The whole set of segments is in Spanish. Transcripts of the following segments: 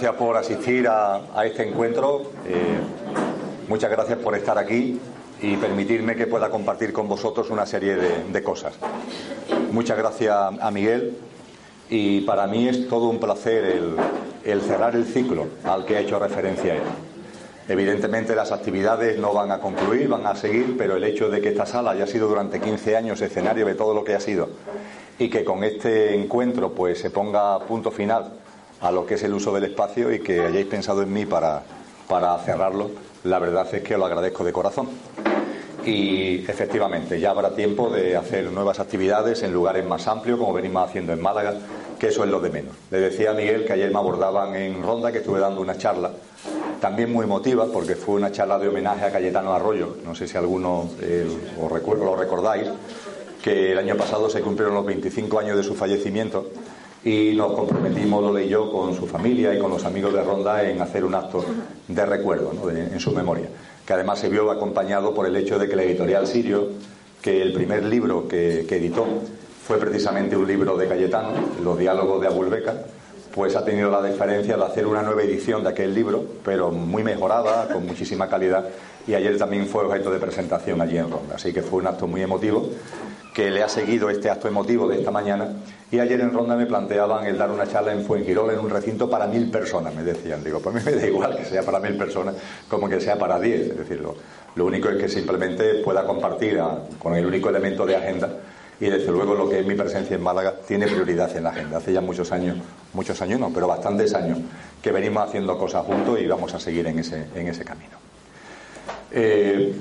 Gracias por asistir a, este encuentro. Eh, muchas gracias por estar aquí y permitirme que pueda compartir con vosotros una serie de, cosas. Muchas gracias a Miguel y para mí es todo un placer el, cerrar el ciclo al que ha hecho referencia él. Evidentemente las actividades no van a concluir, van a seguir, pero el hecho de que esta sala haya sido durante 15 años escenario de todo lo que ha sido y que con este encuentro pues se ponga punto final a lo que es el uso del espacio y que hayáis pensado en mí para, para cerrarlo, la verdad es que lo agradezco de corazón. Y efectivamente, ya habrá tiempo de hacer nuevas actividades en lugares más amplios, como venimos haciendo en Málaga, que eso es lo de menos. Le decía a Miguel que ayer me abordaban en Ronda, que estuve dando una charla, también muy emotiva, porque fue una charla de homenaje a Cayetano Arroyo, no sé si alguno eh, os recuerdo, lo recordáis, que el año pasado se cumplieron los 25 años de su fallecimiento y nos comprometimos, Lola y yo, con su familia y con los amigos de Ronda en hacer un acto de recuerdo ¿no? de, en su memoria, que además se vio acompañado por el hecho de que la editorial Sirio, que el primer libro que, que editó fue precisamente un libro de Cayetano, Los diálogos de Abulbeca, pues ha tenido la diferencia de hacer una nueva edición de aquel libro, pero muy mejorada, con muchísima calidad, y ayer también fue objeto de presentación allí en Ronda. Así que fue un acto muy emotivo, que le ha seguido este acto emotivo de esta mañana, y ayer en Ronda me planteaban el dar una charla en Fuengirola en un recinto para mil personas, me decían. Digo, pues a mí me da igual que sea para mil personas como que sea para diez, es decir, lo, único es que simplemente pueda compartir con el único elemento de agenda y desde luego lo que es mi presencia en Málaga tiene prioridad en la agenda. Hace ya muchos años, muchos años no, pero bastantes años que venimos haciendo cosas juntos y vamos a seguir en ese, en ese camino. Eh,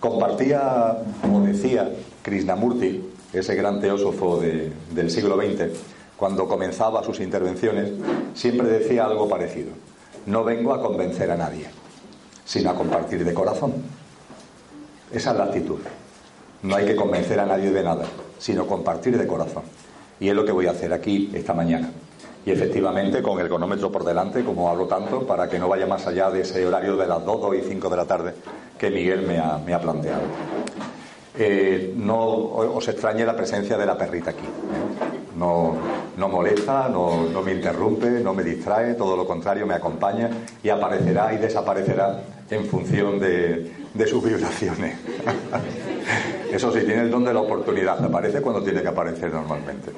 compartía, como decía Krishnamurti, ese gran teósofo de, del siglo XX, cuando comenzaba sus intervenciones, siempre decía algo parecido. No vengo a convencer a nadie, sino a compartir de corazón. Esa es la actitud. No hay que convencer a nadie de nada, sino compartir de corazón. Y es lo que voy a hacer aquí esta mañana. Y efectivamente, con el cronómetro por delante, como hablo tanto, para que no vaya más allá de ese horario de las 2, y 5 de la tarde que Miguel me ha planteado. Eh, no os extrañe la presencia de la perrita aquí. ¿eh? No, no, molesta, no, no, me interrumpe, no me distrae, todo lo contrario, me acompaña y aparecerá y desaparecerá en función de, de sus vibraciones. Eso sí, tiene el don de la oportunidad, aparece cuando tiene que aparecer normalmente.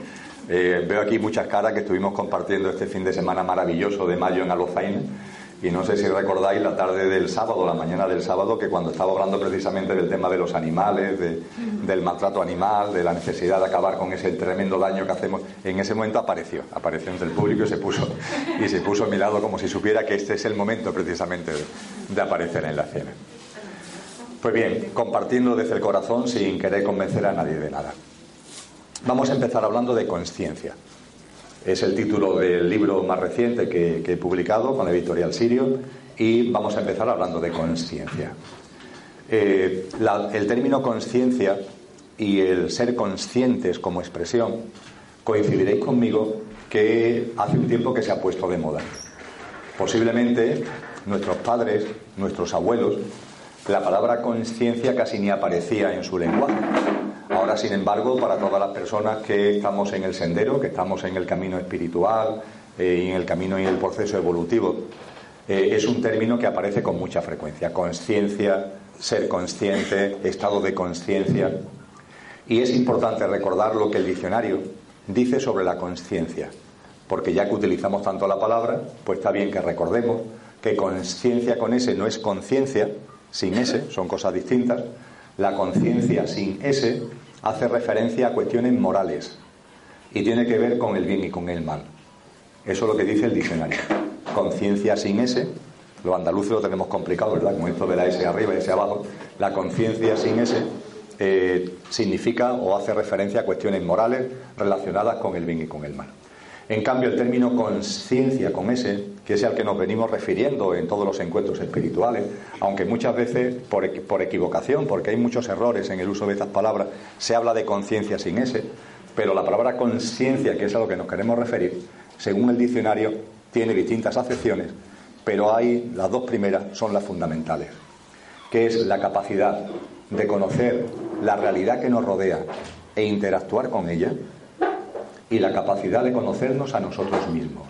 Eh, veo aquí muchas caras que estuvimos compartiendo este fin de semana maravilloso de mayo en Alozaina. Y no sé si recordáis la tarde del sábado, la mañana del sábado, que cuando estaba hablando precisamente del tema de los animales, de, del maltrato animal, de la necesidad de acabar con ese tremendo daño que hacemos, en ese momento apareció, apareció entre el público y se puso, y se puso a mi lado como si supiera que este es el momento precisamente de, de aparecer en la escena. Pues bien, compartiendo desde el corazón sin querer convencer a nadie de nada. Vamos a empezar hablando de conciencia. Es el título del libro más reciente que, he publicado con la editorial Sirio y vamos a empezar hablando de conciencia. Eh, el término conciencia y el ser conscientes como expresión coincidiréis conmigo que hace un tiempo que se ha puesto de moda. Posiblemente nuestros padres, nuestros abuelos, la palabra conciencia casi ni aparecía en su lenguaje. Ahora, sin embargo, para todas las personas que estamos en el sendero, que estamos en el camino espiritual eh, y en el camino y el proceso evolutivo, eh, es un término que aparece con mucha frecuencia. Conciencia, ser consciente, estado de conciencia. Y es importante recordar lo que el diccionario dice sobre la conciencia, porque ya que utilizamos tanto la palabra, pues está bien que recordemos que conciencia con S no es conciencia, sin S, son cosas distintas. La conciencia sin S hace referencia a cuestiones morales y tiene que ver con el bien y con el mal. Eso es lo que dice el diccionario. Conciencia sin S, los andaluces lo tenemos complicado, ¿verdad? Como esto de la S arriba y S abajo. La conciencia sin S eh, significa o hace referencia a cuestiones morales relacionadas con el bien y con el mal. En cambio, el término conciencia con ese, que es al que nos venimos refiriendo en todos los encuentros espirituales, aunque muchas veces por, por equivocación, porque hay muchos errores en el uso de estas palabras, se habla de conciencia sin ese, pero la palabra conciencia, que es a lo que nos queremos referir, según el diccionario, tiene distintas acepciones, pero hay las dos primeras son las fundamentales, que es la capacidad de conocer la realidad que nos rodea e interactuar con ella, y la capacidad de conocernos a nosotros mismos.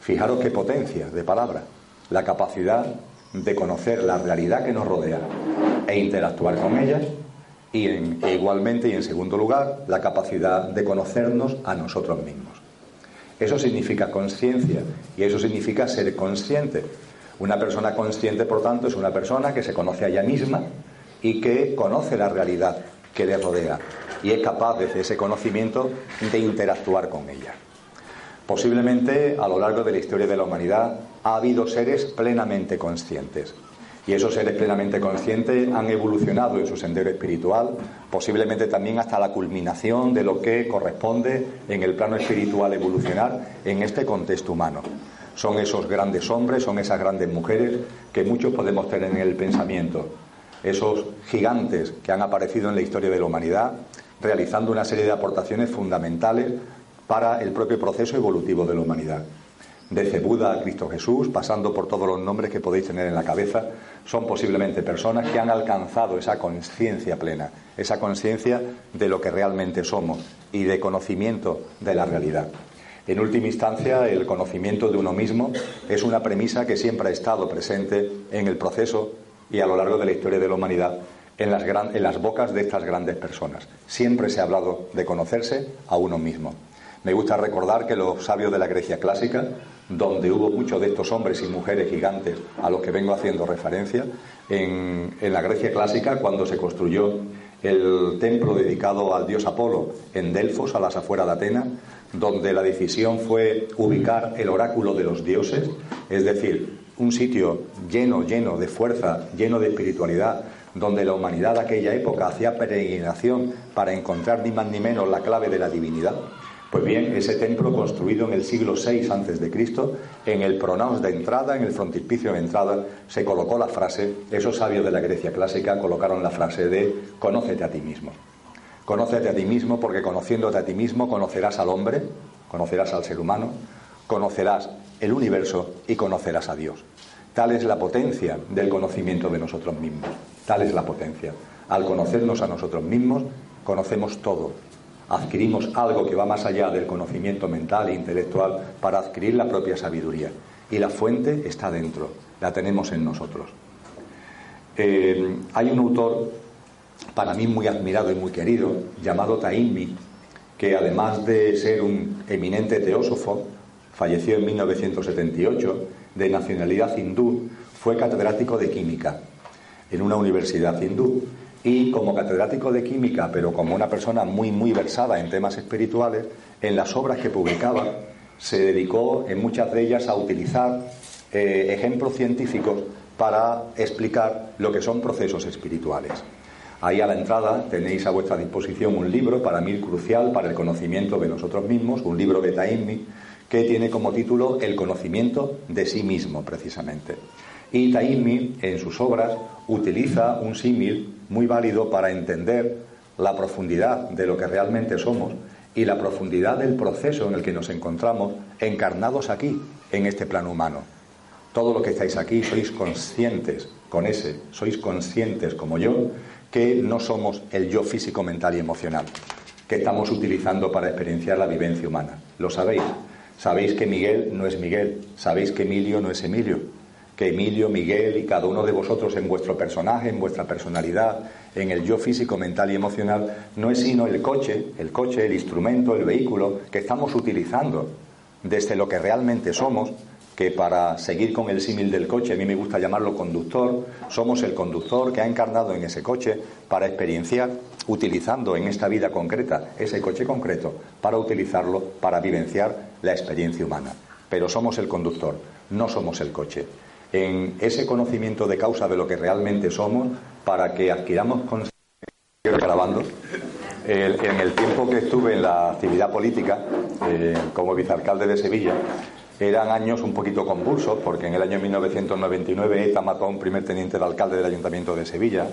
Fijaros qué potencia de palabra, la capacidad de conocer la realidad que nos rodea e interactuar con ella y e igualmente y en segundo lugar la capacidad de conocernos a nosotros mismos. Eso significa conciencia y eso significa ser consciente. Una persona consciente, por tanto, es una persona que se conoce a ella misma y que conoce la realidad que le rodea y es capaz desde ese conocimiento de interactuar con ella. Posiblemente a lo largo de la historia de la humanidad ha habido seres plenamente conscientes. Y esos seres plenamente conscientes han evolucionado en su sendero espiritual, posiblemente también hasta la culminación de lo que corresponde en el plano espiritual evolucionar en este contexto humano. Son esos grandes hombres, son esas grandes mujeres que muchos podemos tener en el pensamiento, esos gigantes que han aparecido en la historia de la humanidad, realizando una serie de aportaciones fundamentales para el propio proceso evolutivo de la humanidad. Desde Buda a Cristo Jesús, pasando por todos los nombres que podéis tener en la cabeza, son posiblemente personas que han alcanzado esa conciencia plena, esa conciencia de lo que realmente somos y de conocimiento de la realidad. En última instancia, el conocimiento de uno mismo es una premisa que siempre ha estado presente en el proceso y a lo largo de la historia de la humanidad en las, bocas de estas grandes personas. Siempre se ha hablado de conocerse a uno mismo. Me gusta recordar que los sabios de la Grecia clásica, donde hubo muchos de estos hombres y mujeres gigantes a los que vengo haciendo referencia, en, en, la Grecia clásica, cuando se construyó el templo dedicado al dios Apolo en Delfos, a las afueras de Atenas, donde la decisión fue ubicar el oráculo de los dioses, es decir, un sitio lleno, lleno de fuerza, lleno de espiritualidad, donde la humanidad de aquella época hacía peregrinación para encontrar ni más ni menos la clave de la divinidad. Pues bien, ese templo construido en el siglo VI Cristo, en el pronaos de entrada, en el frontispicio de entrada, se colocó la frase, esos sabios de la Grecia clásica colocaron la frase de conócete a ti mismo. Conócete a ti mismo porque conociéndote a ti mismo conocerás al hombre, conocerás al ser humano, conocerás el universo y conocerás a Dios. Tal es la potencia del conocimiento de nosotros mismos. Tal es la potencia. Al conocernos a nosotros mismos, conocemos todo. Adquirimos algo que va más allá del conocimiento mental e intelectual para adquirir la propia sabiduría. Y la fuente está dentro, la tenemos en nosotros. Eh, hay un autor, para mí muy admirado y muy querido, llamado Taimbi, que además de ser un eminente teósofo, falleció en 1978, de nacionalidad hindú, fue catedrático de química en una universidad hindú. Y como catedrático de química, pero como una persona muy, muy versada en temas espirituales, en las obras que publicaba se dedicó en muchas de ellas a utilizar eh, ejemplos científicos para explicar lo que son procesos espirituales. Ahí a la entrada tenéis a vuestra disposición un libro para mí crucial para el conocimiento de nosotros mismos, un libro de Taimmi, que tiene como título El conocimiento de sí mismo, precisamente. Y Taimi, en sus obras, utiliza un símil muy válido para entender la profundidad de lo que realmente somos y la profundidad del proceso en el que nos encontramos encarnados aquí, en este plano humano. Todo lo que estáis aquí sois conscientes con ese, sois conscientes como yo, que no somos el yo físico, mental y emocional, que estamos utilizando para experienciar la vivencia humana. ¿Lo sabéis? Sabéis que Miguel no es Miguel, sabéis que Emilio no es Emilio, que Emilio, Miguel y cada uno de vosotros en vuestro personaje, en vuestra personalidad, en el yo físico, mental y emocional, no es sino el coche, el coche, el instrumento, el vehículo que estamos utilizando desde lo que realmente somos que para seguir con el símil del coche, a mí me gusta llamarlo conductor, somos el conductor que ha encarnado en ese coche para experienciar, utilizando en esta vida concreta ese coche concreto, para utilizarlo para vivenciar la experiencia humana. Pero somos el conductor, no somos el coche. En ese conocimiento de causa de lo que realmente somos, para que adquiramos grabando. en el tiempo que estuve en la actividad política eh, como vicealcalde de Sevilla, eran años un poquito convulsos, porque en el año 1999 ETA mató a un primer teniente de alcalde del Ayuntamiento de Sevilla,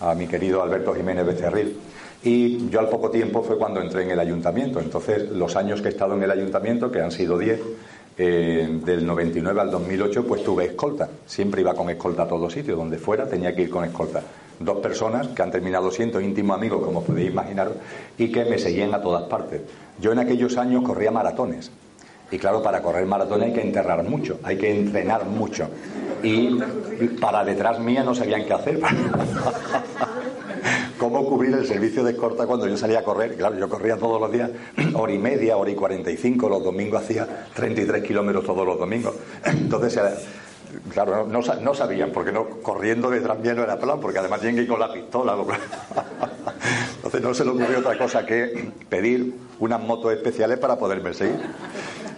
a, mi querido Alberto Jiménez Becerril. Y yo al poco tiempo fue cuando entré en el ayuntamiento. Entonces, los años que he estado en el ayuntamiento, que han sido 10, eh, del 99 al 2008, pues tuve escolta. Siempre iba con escolta a todos sitios, donde fuera tenía que ir con escolta. Dos personas que han terminado siendo íntimos amigos, como podéis imaginar, y que me seguían a todas partes. Yo en aquellos años corría maratones. Y claro, para correr maratón hay que enterrar mucho, hay que entrenar mucho. Y para detrás mía no sabían qué hacer. ¿Cómo cubrir el servicio de escorta cuando yo salía a correr? Claro, yo corría todos los días, hora y media, hora y cuarenta y cinco, los domingos hacía 33 kilómetros todos los domingos. Entonces, claro, no, sabían, porque no, corriendo detrás mía no era plan, porque además tienen que ir con la pistola. Entonces no se le ocurrió otra cosa que pedir unas motos especiales para poderme seguir.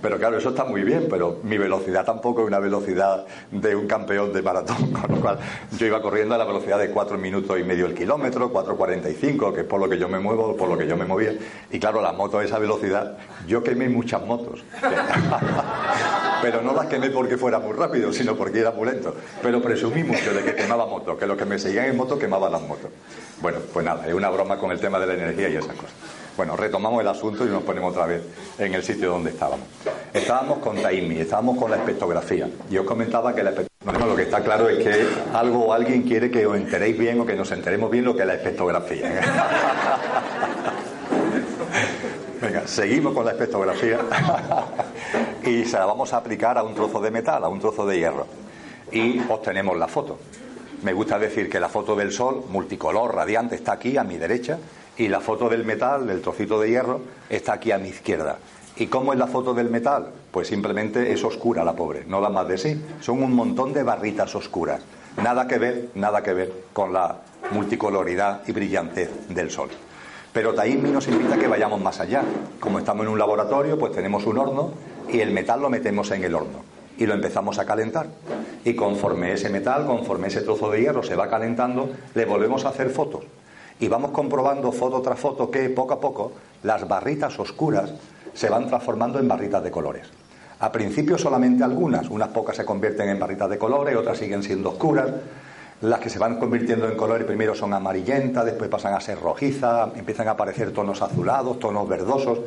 Pero claro, eso está muy bien, pero mi velocidad tampoco es una velocidad de un campeón de maratón, con lo cual yo iba corriendo a la velocidad de 4 minutos y medio el kilómetro, 4.45, que es por lo que yo me muevo, por lo que yo me movía. Y claro, la moto a esa velocidad, yo quemé muchas motos. pero no las quemé porque fuera muy rápido, sino porque era muy lento. Pero presumí mucho de que quemaba motos, que los que me seguían en moto quemaban las motos. Bueno, pues nada, es una broma con el tema de la energía y esas cosas. Bueno, retomamos el asunto y nos ponemos otra vez en el sitio donde estábamos. Estábamos con Taimi, estábamos con la espectrografía. Y os comentaba que la espectrografía, lo que está claro es que algo o alguien quiere que os enteréis bien o que nos enteremos bien lo que es la espectrografía. Venga, seguimos con la espectrografía y se la vamos a aplicar a un trozo de metal, a un trozo de hierro. Y obtenemos la foto. Me gusta decir que la foto del Sol, multicolor, radiante, está aquí a mi derecha y la foto del metal, del trocito de hierro, está aquí a mi izquierda. ¿Y cómo es la foto del metal? Pues simplemente es oscura la pobre, no da más de sí. Son un montón de barritas oscuras. Nada que ver, nada que ver con la multicoloridad y brillantez del sol. Pero Taimi nos invita a que vayamos más allá. Como estamos en un laboratorio, pues tenemos un horno y el metal lo metemos en el horno y lo empezamos a calentar. Y conforme ese metal, conforme ese trozo de hierro se va calentando, le volvemos a hacer fotos y vamos comprobando foto tras foto que poco a poco las barritas oscuras se van transformando en barritas de colores. A principio solamente algunas, unas pocas se convierten en barritas de colores, otras siguen siendo oscuras. Las que se van convirtiendo en colores primero son amarillentas, después pasan a ser rojizas, empiezan a aparecer tonos azulados, tonos verdosos.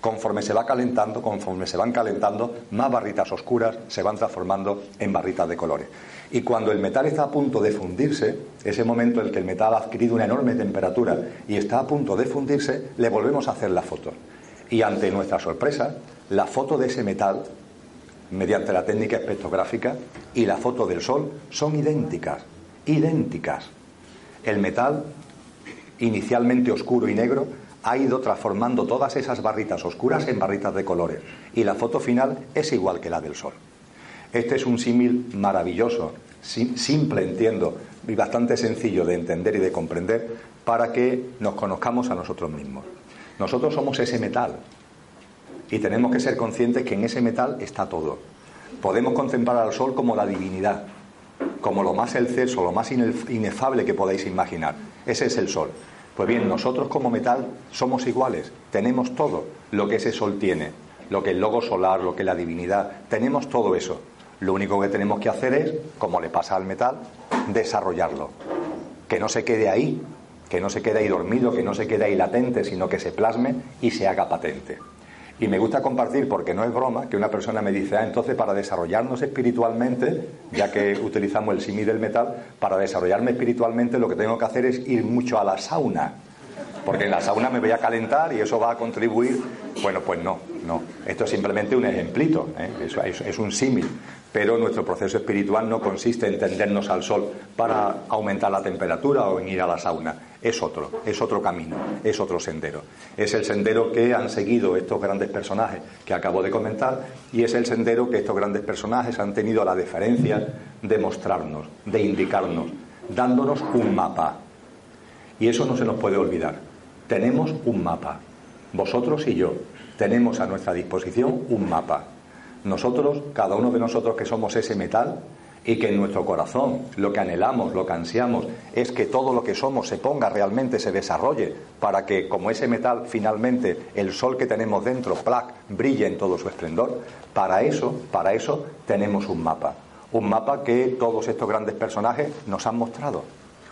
Conforme se va calentando, conforme se van calentando, más barritas oscuras se van transformando en barritas de colores. Y cuando el metal está a punto de fundirse, ese momento en el que el metal ha adquirido una enorme temperatura y está a punto de fundirse, le volvemos a hacer la foto. Y ante nuestra sorpresa, la foto de ese metal, mediante la técnica espectrográfica, y la foto del Sol son idénticas, idénticas. El metal, inicialmente oscuro y negro, ha ido transformando todas esas barritas oscuras en barritas de colores. Y la foto final es igual que la del Sol. Este es un símil maravilloso, simple, entiendo, y bastante sencillo de entender y de comprender para que nos conozcamos a nosotros mismos. Nosotros somos ese metal y tenemos que ser conscientes que en ese metal está todo. Podemos contemplar al sol como la divinidad, como lo más excelso, lo más inefable que podáis imaginar. Ese es el sol. Pues bien, nosotros como metal somos iguales, tenemos todo lo que ese sol tiene, lo que el logo solar, lo que la divinidad, tenemos todo eso. Lo único que tenemos que hacer es, como le pasa al metal, desarrollarlo. Que no se quede ahí, que no se quede ahí dormido, que no se quede ahí latente, sino que se plasme y se haga patente. Y me gusta compartir, porque no es broma, que una persona me dice, ah, entonces para desarrollarnos espiritualmente, ya que utilizamos el símil del metal, para desarrollarme espiritualmente lo que tengo que hacer es ir mucho a la sauna. Porque en la sauna me voy a calentar y eso va a contribuir. Bueno, pues no, no. Esto es simplemente un ejemplito, ¿eh? es, es un símil pero nuestro proceso espiritual no consiste en tendernos al sol para aumentar la temperatura o en ir a la sauna. Es otro, es otro camino, es otro sendero. Es el sendero que han seguido estos grandes personajes que acabo de comentar y es el sendero que estos grandes personajes han tenido la deferencia de mostrarnos, de indicarnos, dándonos un mapa. Y eso no se nos puede olvidar. Tenemos un mapa. Vosotros y yo tenemos a nuestra disposición un mapa nosotros, cada uno de nosotros que somos ese metal y que en nuestro corazón lo que anhelamos, lo que ansiamos es que todo lo que somos se ponga realmente, se desarrolle para que como ese metal finalmente el sol que tenemos dentro, plac, brille en todo su esplendor, para eso, para eso tenemos un mapa. Un mapa que todos estos grandes personajes nos han mostrado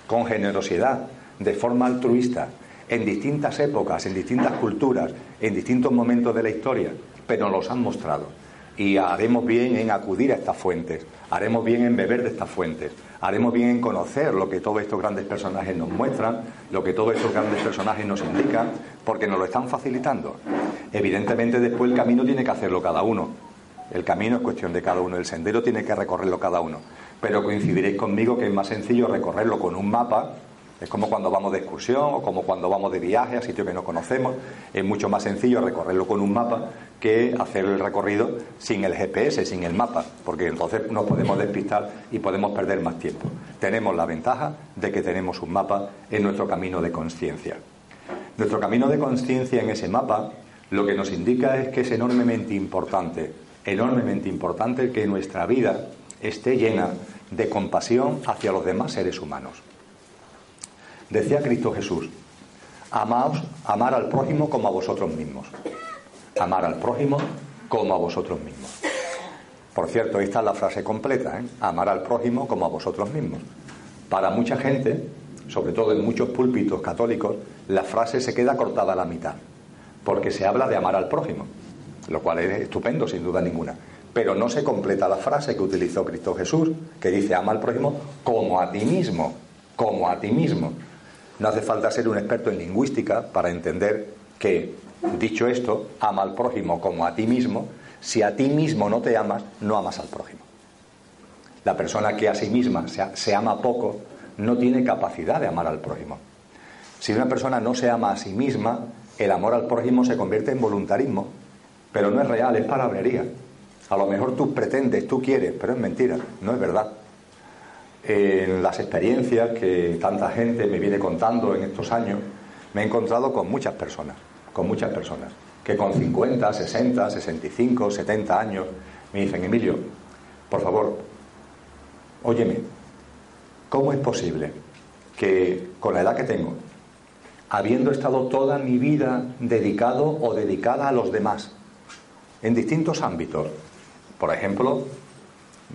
con generosidad, de forma altruista, en distintas épocas, en distintas culturas, en distintos momentos de la historia, pero los han mostrado y haremos bien en acudir a estas fuentes, haremos bien en beber de estas fuentes, haremos bien en conocer lo que todos estos grandes personajes nos muestran, lo que todos estos grandes personajes nos indican, porque nos lo están facilitando. Evidentemente después el camino tiene que hacerlo cada uno. El camino es cuestión de cada uno, el sendero tiene que recorrerlo cada uno. Pero coincidiréis conmigo que es más sencillo recorrerlo con un mapa es como cuando vamos de excursión o como cuando vamos de viaje a sitios que no conocemos. Es mucho más sencillo recorrerlo con un mapa que hacer el recorrido sin el GPS, sin el mapa, porque entonces nos podemos despistar y podemos perder más tiempo. Tenemos la ventaja de que tenemos un mapa en nuestro camino de conciencia. Nuestro camino de conciencia en ese mapa lo que nos indica es que es enormemente importante, enormemente importante que nuestra vida esté llena de compasión hacia los demás seres humanos. Decía Cristo Jesús, amaos, amar al prójimo como a vosotros mismos. Amar al prójimo como a vosotros mismos. Por cierto, esta es la frase completa, ¿eh? amar al prójimo como a vosotros mismos. Para mucha gente, sobre todo en muchos púlpitos católicos, la frase se queda cortada a la mitad, porque se habla de amar al prójimo, lo cual es estupendo, sin duda ninguna. Pero no se completa la frase que utilizó Cristo Jesús, que dice ama al prójimo como a ti mismo, como a ti mismo. No hace falta ser un experto en lingüística para entender que, dicho esto, ama al prójimo como a ti mismo. Si a ti mismo no te amas, no amas al prójimo. La persona que a sí misma se, ama poco no tiene capacidad de amar al prójimo. Si una persona no se ama a sí misma, el amor al prójimo se convierte en voluntarismo, pero no es real, es palabrería. A lo mejor tú pretendes, tú quieres, pero es mentira, no es verdad en las experiencias que tanta gente me viene contando en estos años, me he encontrado con muchas personas, con muchas personas, que con 50, 60, 65, 70 años me dicen, Emilio, por favor, óyeme, ¿cómo es posible que con la edad que tengo, habiendo estado toda mi vida dedicado o dedicada a los demás, en distintos ámbitos, por ejemplo,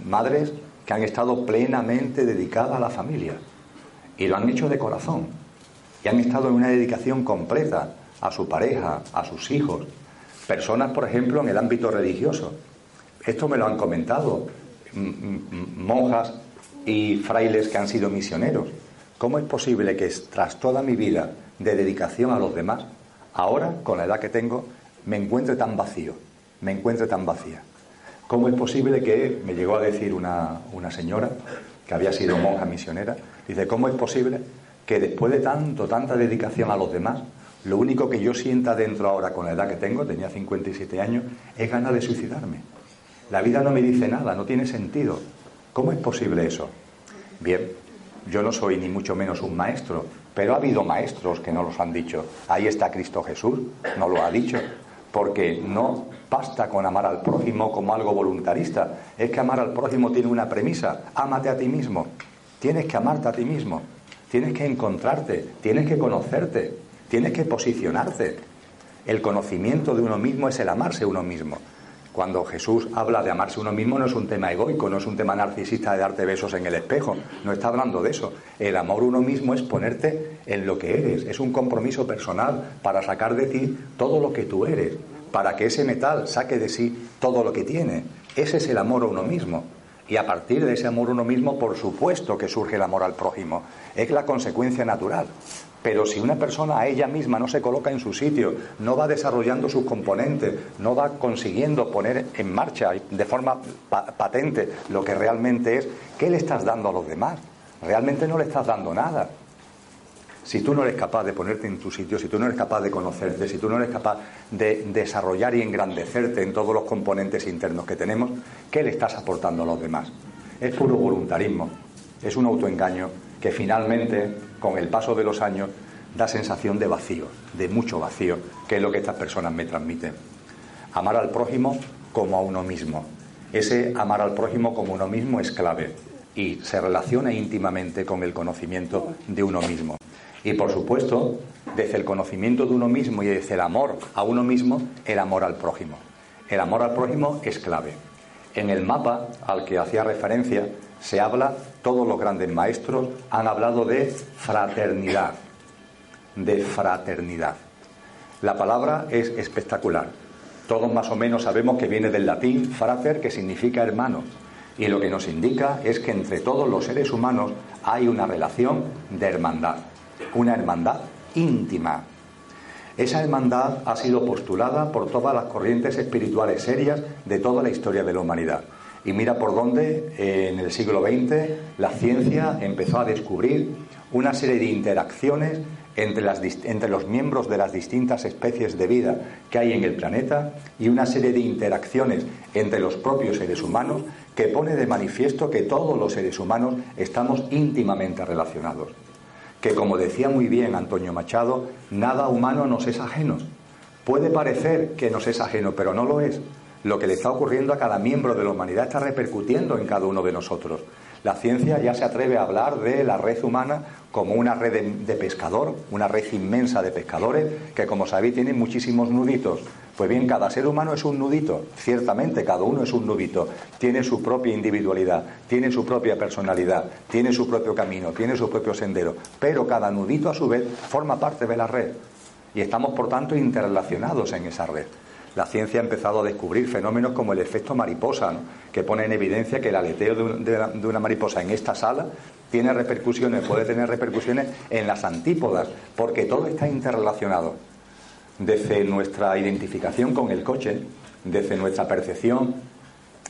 madres que han estado plenamente dedicadas a la familia y lo han hecho de corazón y han estado en una dedicación completa a su pareja, a sus hijos, personas, por ejemplo, en el ámbito religioso. Esto me lo han comentado monjas y frailes que han sido misioneros. ¿Cómo es posible que tras toda mi vida de dedicación a los demás, ahora, con la edad que tengo, me encuentre tan vacío, me encuentre tan vacía? ¿Cómo es posible que, me llegó a decir una, señora que había sido monja misionera, dice, ¿cómo es posible que después de tanto, tanta dedicación a los demás, lo único que yo sienta dentro ahora con la edad que tengo, tenía 57 años, es ganas de suicidarme? La vida no me dice nada, no tiene sentido. ¿Cómo es posible eso? Bien, yo no soy ni mucho menos un maestro, pero ha habido maestros que no los han dicho. Ahí está Cristo Jesús, no lo ha dicho porque no basta con amar al prójimo como algo voluntarista, es que amar al prójimo tiene una premisa, ámate a ti mismo, tienes que amarte a ti mismo, tienes que encontrarte, tienes que conocerte, tienes que posicionarte. El conocimiento de uno mismo es el amarse uno mismo. Cuando Jesús habla de amarse uno mismo no es un tema egoico, no es un tema narcisista de darte besos en el espejo, no está hablando de eso. El amor uno mismo es ponerte en lo que eres, es un compromiso personal para sacar de ti todo lo que tú eres, para que ese metal saque de sí todo lo que tiene. Ese es el amor a uno mismo. Y a partir de ese amor uno mismo, por supuesto que surge el amor al prójimo. Es la consecuencia natural. Pero si una persona a ella misma no se coloca en su sitio, no va desarrollando sus componentes, no va consiguiendo poner en marcha de forma patente lo que realmente es, ¿qué le estás dando a los demás? Realmente no le estás dando nada. Si tú no eres capaz de ponerte en tu sitio, si tú no eres capaz de conocerte, si tú no eres capaz de desarrollar y engrandecerte en todos los componentes internos que tenemos, ¿qué le estás aportando a los demás? Es puro voluntarismo, es un autoengaño que finalmente, con el paso de los años, da sensación de vacío, de mucho vacío, que es lo que estas personas me transmiten. Amar al prójimo como a uno mismo. Ese amar al prójimo como uno mismo es clave y se relaciona íntimamente con el conocimiento de uno mismo. Y por supuesto, desde el conocimiento de uno mismo y desde el amor a uno mismo, el amor al prójimo. El amor al prójimo es clave. En el mapa al que hacía referencia se habla, todos los grandes maestros han hablado de fraternidad, de fraternidad. La palabra es espectacular. Todos más o menos sabemos que viene del latín frater, que significa hermano. Y lo que nos indica es que entre todos los seres humanos hay una relación de hermandad una hermandad íntima. Esa hermandad ha sido postulada por todas las corrientes espirituales serias de toda la historia de la humanidad. Y mira por dónde en el siglo XX la ciencia empezó a descubrir una serie de interacciones entre, las, entre, los miembros de las distintas especies de vida que hay en el planeta y una serie de interacciones entre los propios seres humanos que pone de manifiesto que todos los seres humanos estamos íntimamente relacionados que como decía muy bien Antonio Machado, nada humano nos es ajeno. Puede parecer que nos es ajeno, pero no lo es. Lo que le está ocurriendo a cada miembro de la humanidad está repercutiendo en cada uno de nosotros. La ciencia ya se atreve a hablar de la red humana como una red de, pescador, una red inmensa de pescadores que, como sabéis, tienen muchísimos nuditos. Pues bien, cada ser humano es un nudito, ciertamente cada uno es un nudito, tiene su propia individualidad, tiene su propia personalidad, tiene su propio camino, tiene su propio sendero, pero cada nudito a su vez forma parte de la red. Y estamos por tanto interrelacionados en esa red. La ciencia ha empezado a descubrir fenómenos como el efecto mariposa, que pone en evidencia que el aleteo de una mariposa en esta sala tiene repercusiones, puede tener repercusiones en las antípodas, porque todo está interrelacionado desde nuestra identificación con el coche, desde nuestra percepción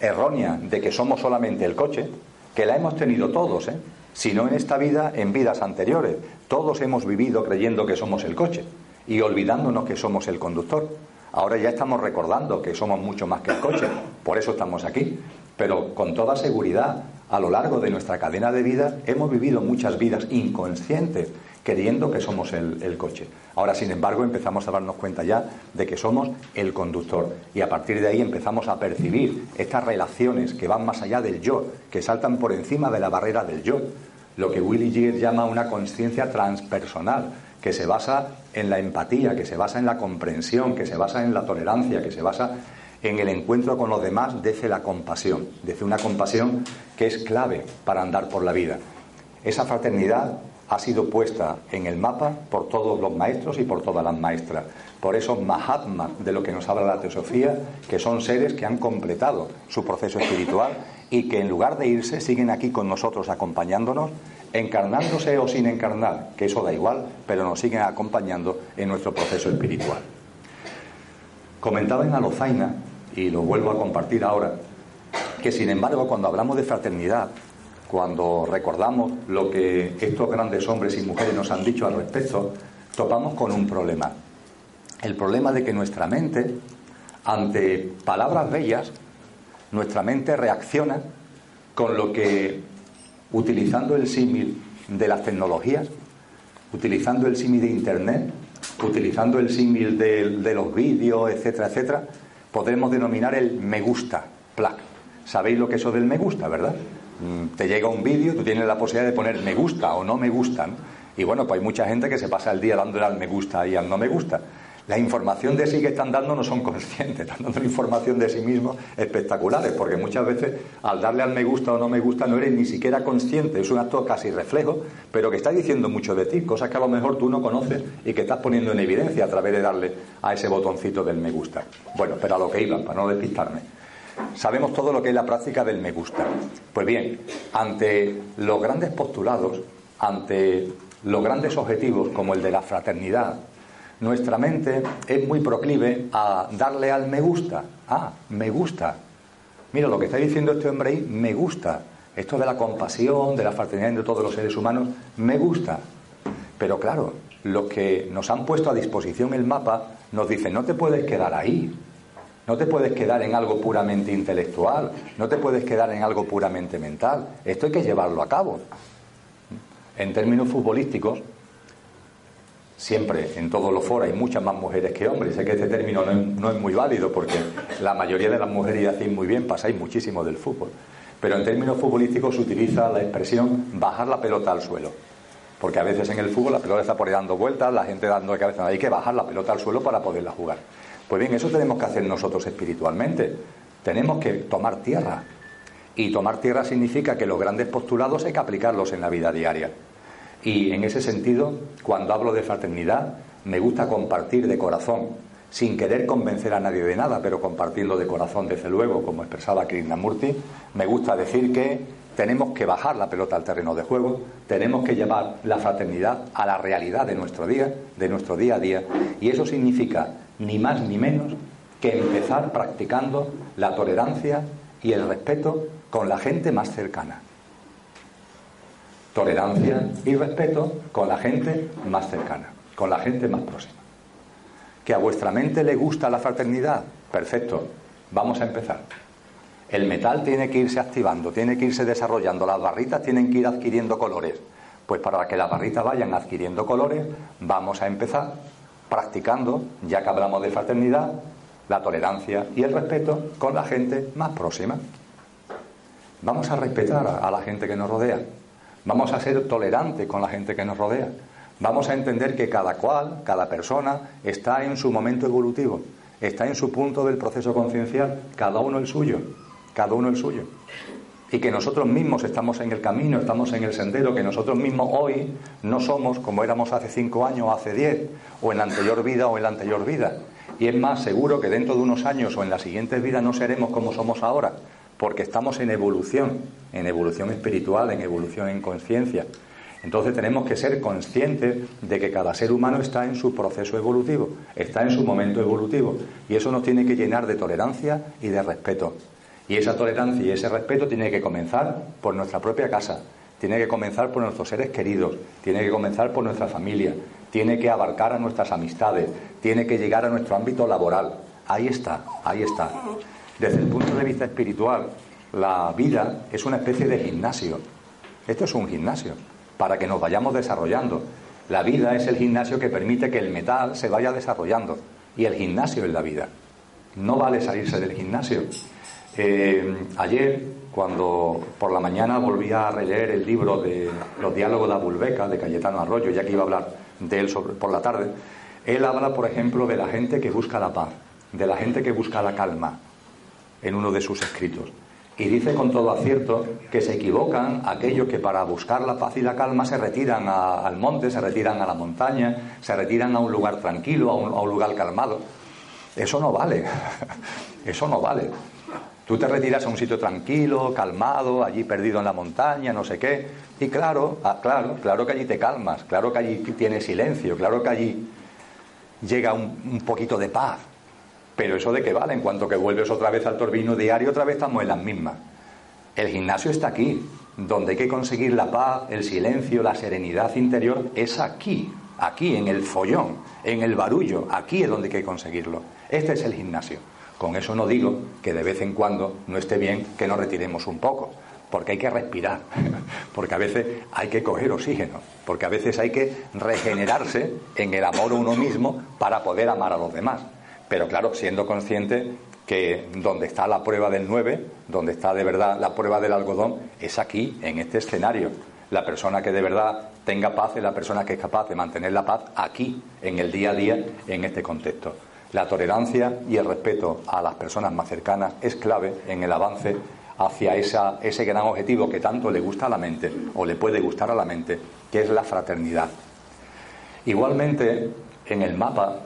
errónea de que somos solamente el coche, que la hemos tenido todos, ¿eh? si no en esta vida, en vidas anteriores. Todos hemos vivido creyendo que somos el coche y olvidándonos que somos el conductor. Ahora ya estamos recordando que somos mucho más que el coche, por eso estamos aquí. Pero con toda seguridad, a lo largo de nuestra cadena de vida, hemos vivido muchas vidas inconscientes creyendo que somos el, coche. Ahora, sin embargo, empezamos a darnos cuenta ya de que somos el conductor y a partir de ahí empezamos a percibir estas relaciones que van más allá del yo, que saltan por encima de la barrera del yo, lo que Willy Giger llama una conciencia transpersonal, que se basa en la empatía, que se basa en la comprensión, que se basa en la tolerancia, que se basa en el encuentro con los demás desde la compasión, desde una compasión que es clave para andar por la vida. Esa fraternidad ha sido puesta en el mapa por todos los maestros y por todas las maestras. Por eso Mahatma, de lo que nos habla la teosofía, que son seres que han completado su proceso espiritual y que en lugar de irse siguen aquí con nosotros acompañándonos, encarnándose o sin encarnar, que eso da igual, pero nos siguen acompañando en nuestro proceso espiritual. Comentaba en Alozaina, y lo vuelvo a compartir ahora, que sin embargo cuando hablamos de fraternidad, cuando recordamos lo que estos grandes hombres y mujeres nos han dicho al respecto, topamos con un problema. El problema de que nuestra mente, ante palabras bellas, nuestra mente reacciona con lo que, utilizando el símil de las tecnologías, utilizando el símil de Internet, utilizando el símil de, los vídeos, etcétera, etcétera, podremos denominar el me gusta, plac. Sabéis lo que es eso del me gusta, ¿verdad? Mm, te llega un vídeo, tú tienes la posibilidad de poner me gusta o no me gustan. Y bueno, pues hay mucha gente que se pasa el día dándole al me gusta y al no me gusta. La información de sí que están dando no son conscientes, están dando información de sí mismos espectaculares, porque muchas veces al darle al me gusta o no me gusta no eres ni siquiera consciente, es un acto casi reflejo, pero que está diciendo mucho de ti, cosas que a lo mejor tú no conoces y que estás poniendo en evidencia a través de darle a ese botoncito del me gusta. Bueno, pero a lo que iba, para no despistarme. Sabemos todo lo que es la práctica del me gusta. Pues bien, ante los grandes postulados, ante los grandes objetivos como el de la fraternidad, nuestra mente es muy proclive a darle al me gusta. Ah, me gusta. Mira, lo que está diciendo este hombre ahí, me gusta. Esto de la compasión, de la fraternidad entre todos los seres humanos, me gusta. Pero claro, lo que nos han puesto a disposición el mapa nos dice, no te puedes quedar ahí. No te puedes quedar en algo puramente intelectual, no te puedes quedar en algo puramente mental. Esto hay que llevarlo a cabo. En términos futbolísticos, siempre en todos los foros hay muchas más mujeres que hombres. Sé que este término no es, muy válido porque la mayoría de las mujeres ya hacéis muy bien, pasáis muchísimo del fútbol. Pero en términos futbolísticos se utiliza la expresión bajar la pelota al suelo. Porque a veces en el fútbol la pelota está por ahí dando vueltas, la gente dando de cabeza. Hay que bajar la pelota al suelo para poderla jugar. Pues bien, eso tenemos que hacer nosotros espiritualmente. Tenemos que tomar tierra. Y tomar tierra significa que los grandes postulados hay que aplicarlos en la vida diaria. Y en ese sentido, cuando hablo de fraternidad, me gusta compartir de corazón, sin querer convencer a nadie de nada, pero compartirlo de corazón, desde luego, como expresaba Krishnamurti, me gusta decir que tenemos que bajar la pelota al terreno de juego, tenemos que llevar la fraternidad a la realidad de nuestro día, de nuestro día a día, y eso significa ni más ni menos que empezar practicando la tolerancia y el respeto con la gente más cercana tolerancia y respeto con la gente más cercana, con la gente más próxima. ¿Que a vuestra mente le gusta la fraternidad? Perfecto, vamos a empezar. El metal tiene que irse activando, tiene que irse desarrollando, las barritas tienen que ir adquiriendo colores. Pues para que las barritas vayan adquiriendo colores, vamos a empezar practicando, ya que hablamos de fraternidad, la tolerancia y el respeto con la gente más próxima. Vamos a respetar a la gente que nos rodea. Vamos a ser tolerantes con la gente que nos rodea. Vamos a entender que cada cual, cada persona, está en su momento evolutivo, está en su punto del proceso conciencial, cada uno el suyo, cada uno el suyo. Y que nosotros mismos estamos en el camino, estamos en el sendero, que nosotros mismos hoy no somos como éramos hace cinco años o hace diez, o en la anterior vida o en la anterior vida. Y es más seguro que dentro de unos años o en las siguientes vidas no seremos como somos ahora, porque estamos en evolución, en evolución espiritual, en evolución en conciencia. Entonces tenemos que ser conscientes de que cada ser humano está en su proceso evolutivo, está en su momento evolutivo, y eso nos tiene que llenar de tolerancia y de respeto. Y esa tolerancia y ese respeto tiene que comenzar por nuestra propia casa, tiene que comenzar por nuestros seres queridos, tiene que comenzar por nuestra familia, tiene que abarcar a nuestras amistades, tiene que llegar a nuestro ámbito laboral. Ahí está, ahí está. Desde el punto de vista espiritual, la vida es una especie de gimnasio. Esto es un gimnasio, para que nos vayamos desarrollando. La vida es el gimnasio que permite que el metal se vaya desarrollando. Y el gimnasio es la vida. No vale salirse del gimnasio. Eh, ayer, cuando por la mañana volví a releer el libro de Los diálogos de Abulbeca, de Cayetano Arroyo, ya que iba a hablar de él por la tarde, él habla, por ejemplo, de la gente que busca la paz, de la gente que busca la calma, en uno de sus escritos. Y dice con todo acierto que se equivocan aquellos que para buscar la paz y la calma se retiran al monte, se retiran a la montaña, se retiran a un lugar tranquilo, a un, lugar calmado. Eso no vale, eso no vale. Tú te retiras a un sitio tranquilo, calmado, allí perdido en la montaña, no sé qué. Y claro, ah, claro, claro que allí te calmas, claro que allí tienes silencio, claro que allí llega un poquito de paz. Pero eso de qué vale, en cuanto que vuelves otra vez al torbino diario, otra vez estamos en las mismas. El gimnasio está aquí, donde hay que conseguir la paz, el silencio, la serenidad interior, es aquí, aquí, en el follón, en el barullo, aquí es donde hay que conseguirlo. Este es el gimnasio. Con eso no digo que de vez en cuando no esté bien que nos retiremos un poco, porque hay que respirar, porque a veces hay que coger oxígeno, porque a veces hay que regenerarse en el amor a uno mismo para poder amar a los demás. Pero claro, siendo consciente que donde está la prueba del 9, donde está de verdad la prueba del algodón, es aquí, en este escenario. La persona que de verdad tenga paz en la persona que es capaz de mantener la paz aquí, en el día a día, en este contexto. La tolerancia y el respeto a las personas más cercanas es clave en el avance hacia ese gran objetivo que tanto le gusta a la mente o le puede gustar a la mente, que es la fraternidad. Igualmente, en el mapa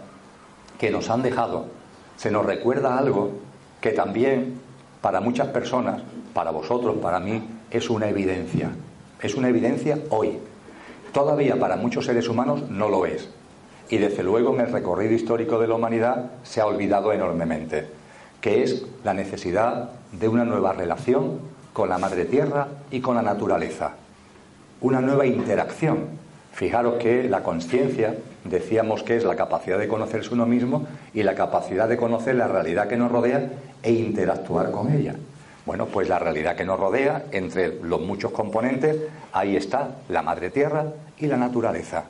que nos han dejado, se nos recuerda algo que también para muchas personas, para vosotros, para mí, es una evidencia. Es una evidencia hoy. Todavía para muchos seres humanos no lo es. Y desde luego en el recorrido histórico de la humanidad se ha olvidado enormemente, que es la necesidad de una nueva relación con la madre tierra y con la naturaleza. Una nueva interacción Fijaros que la conciencia, decíamos que es la capacidad de conocerse uno mismo y la capacidad de conocer la realidad que nos rodea e interactuar con ella. Bueno, pues la realidad que nos rodea, entre los muchos componentes, ahí está la madre tierra y la naturaleza.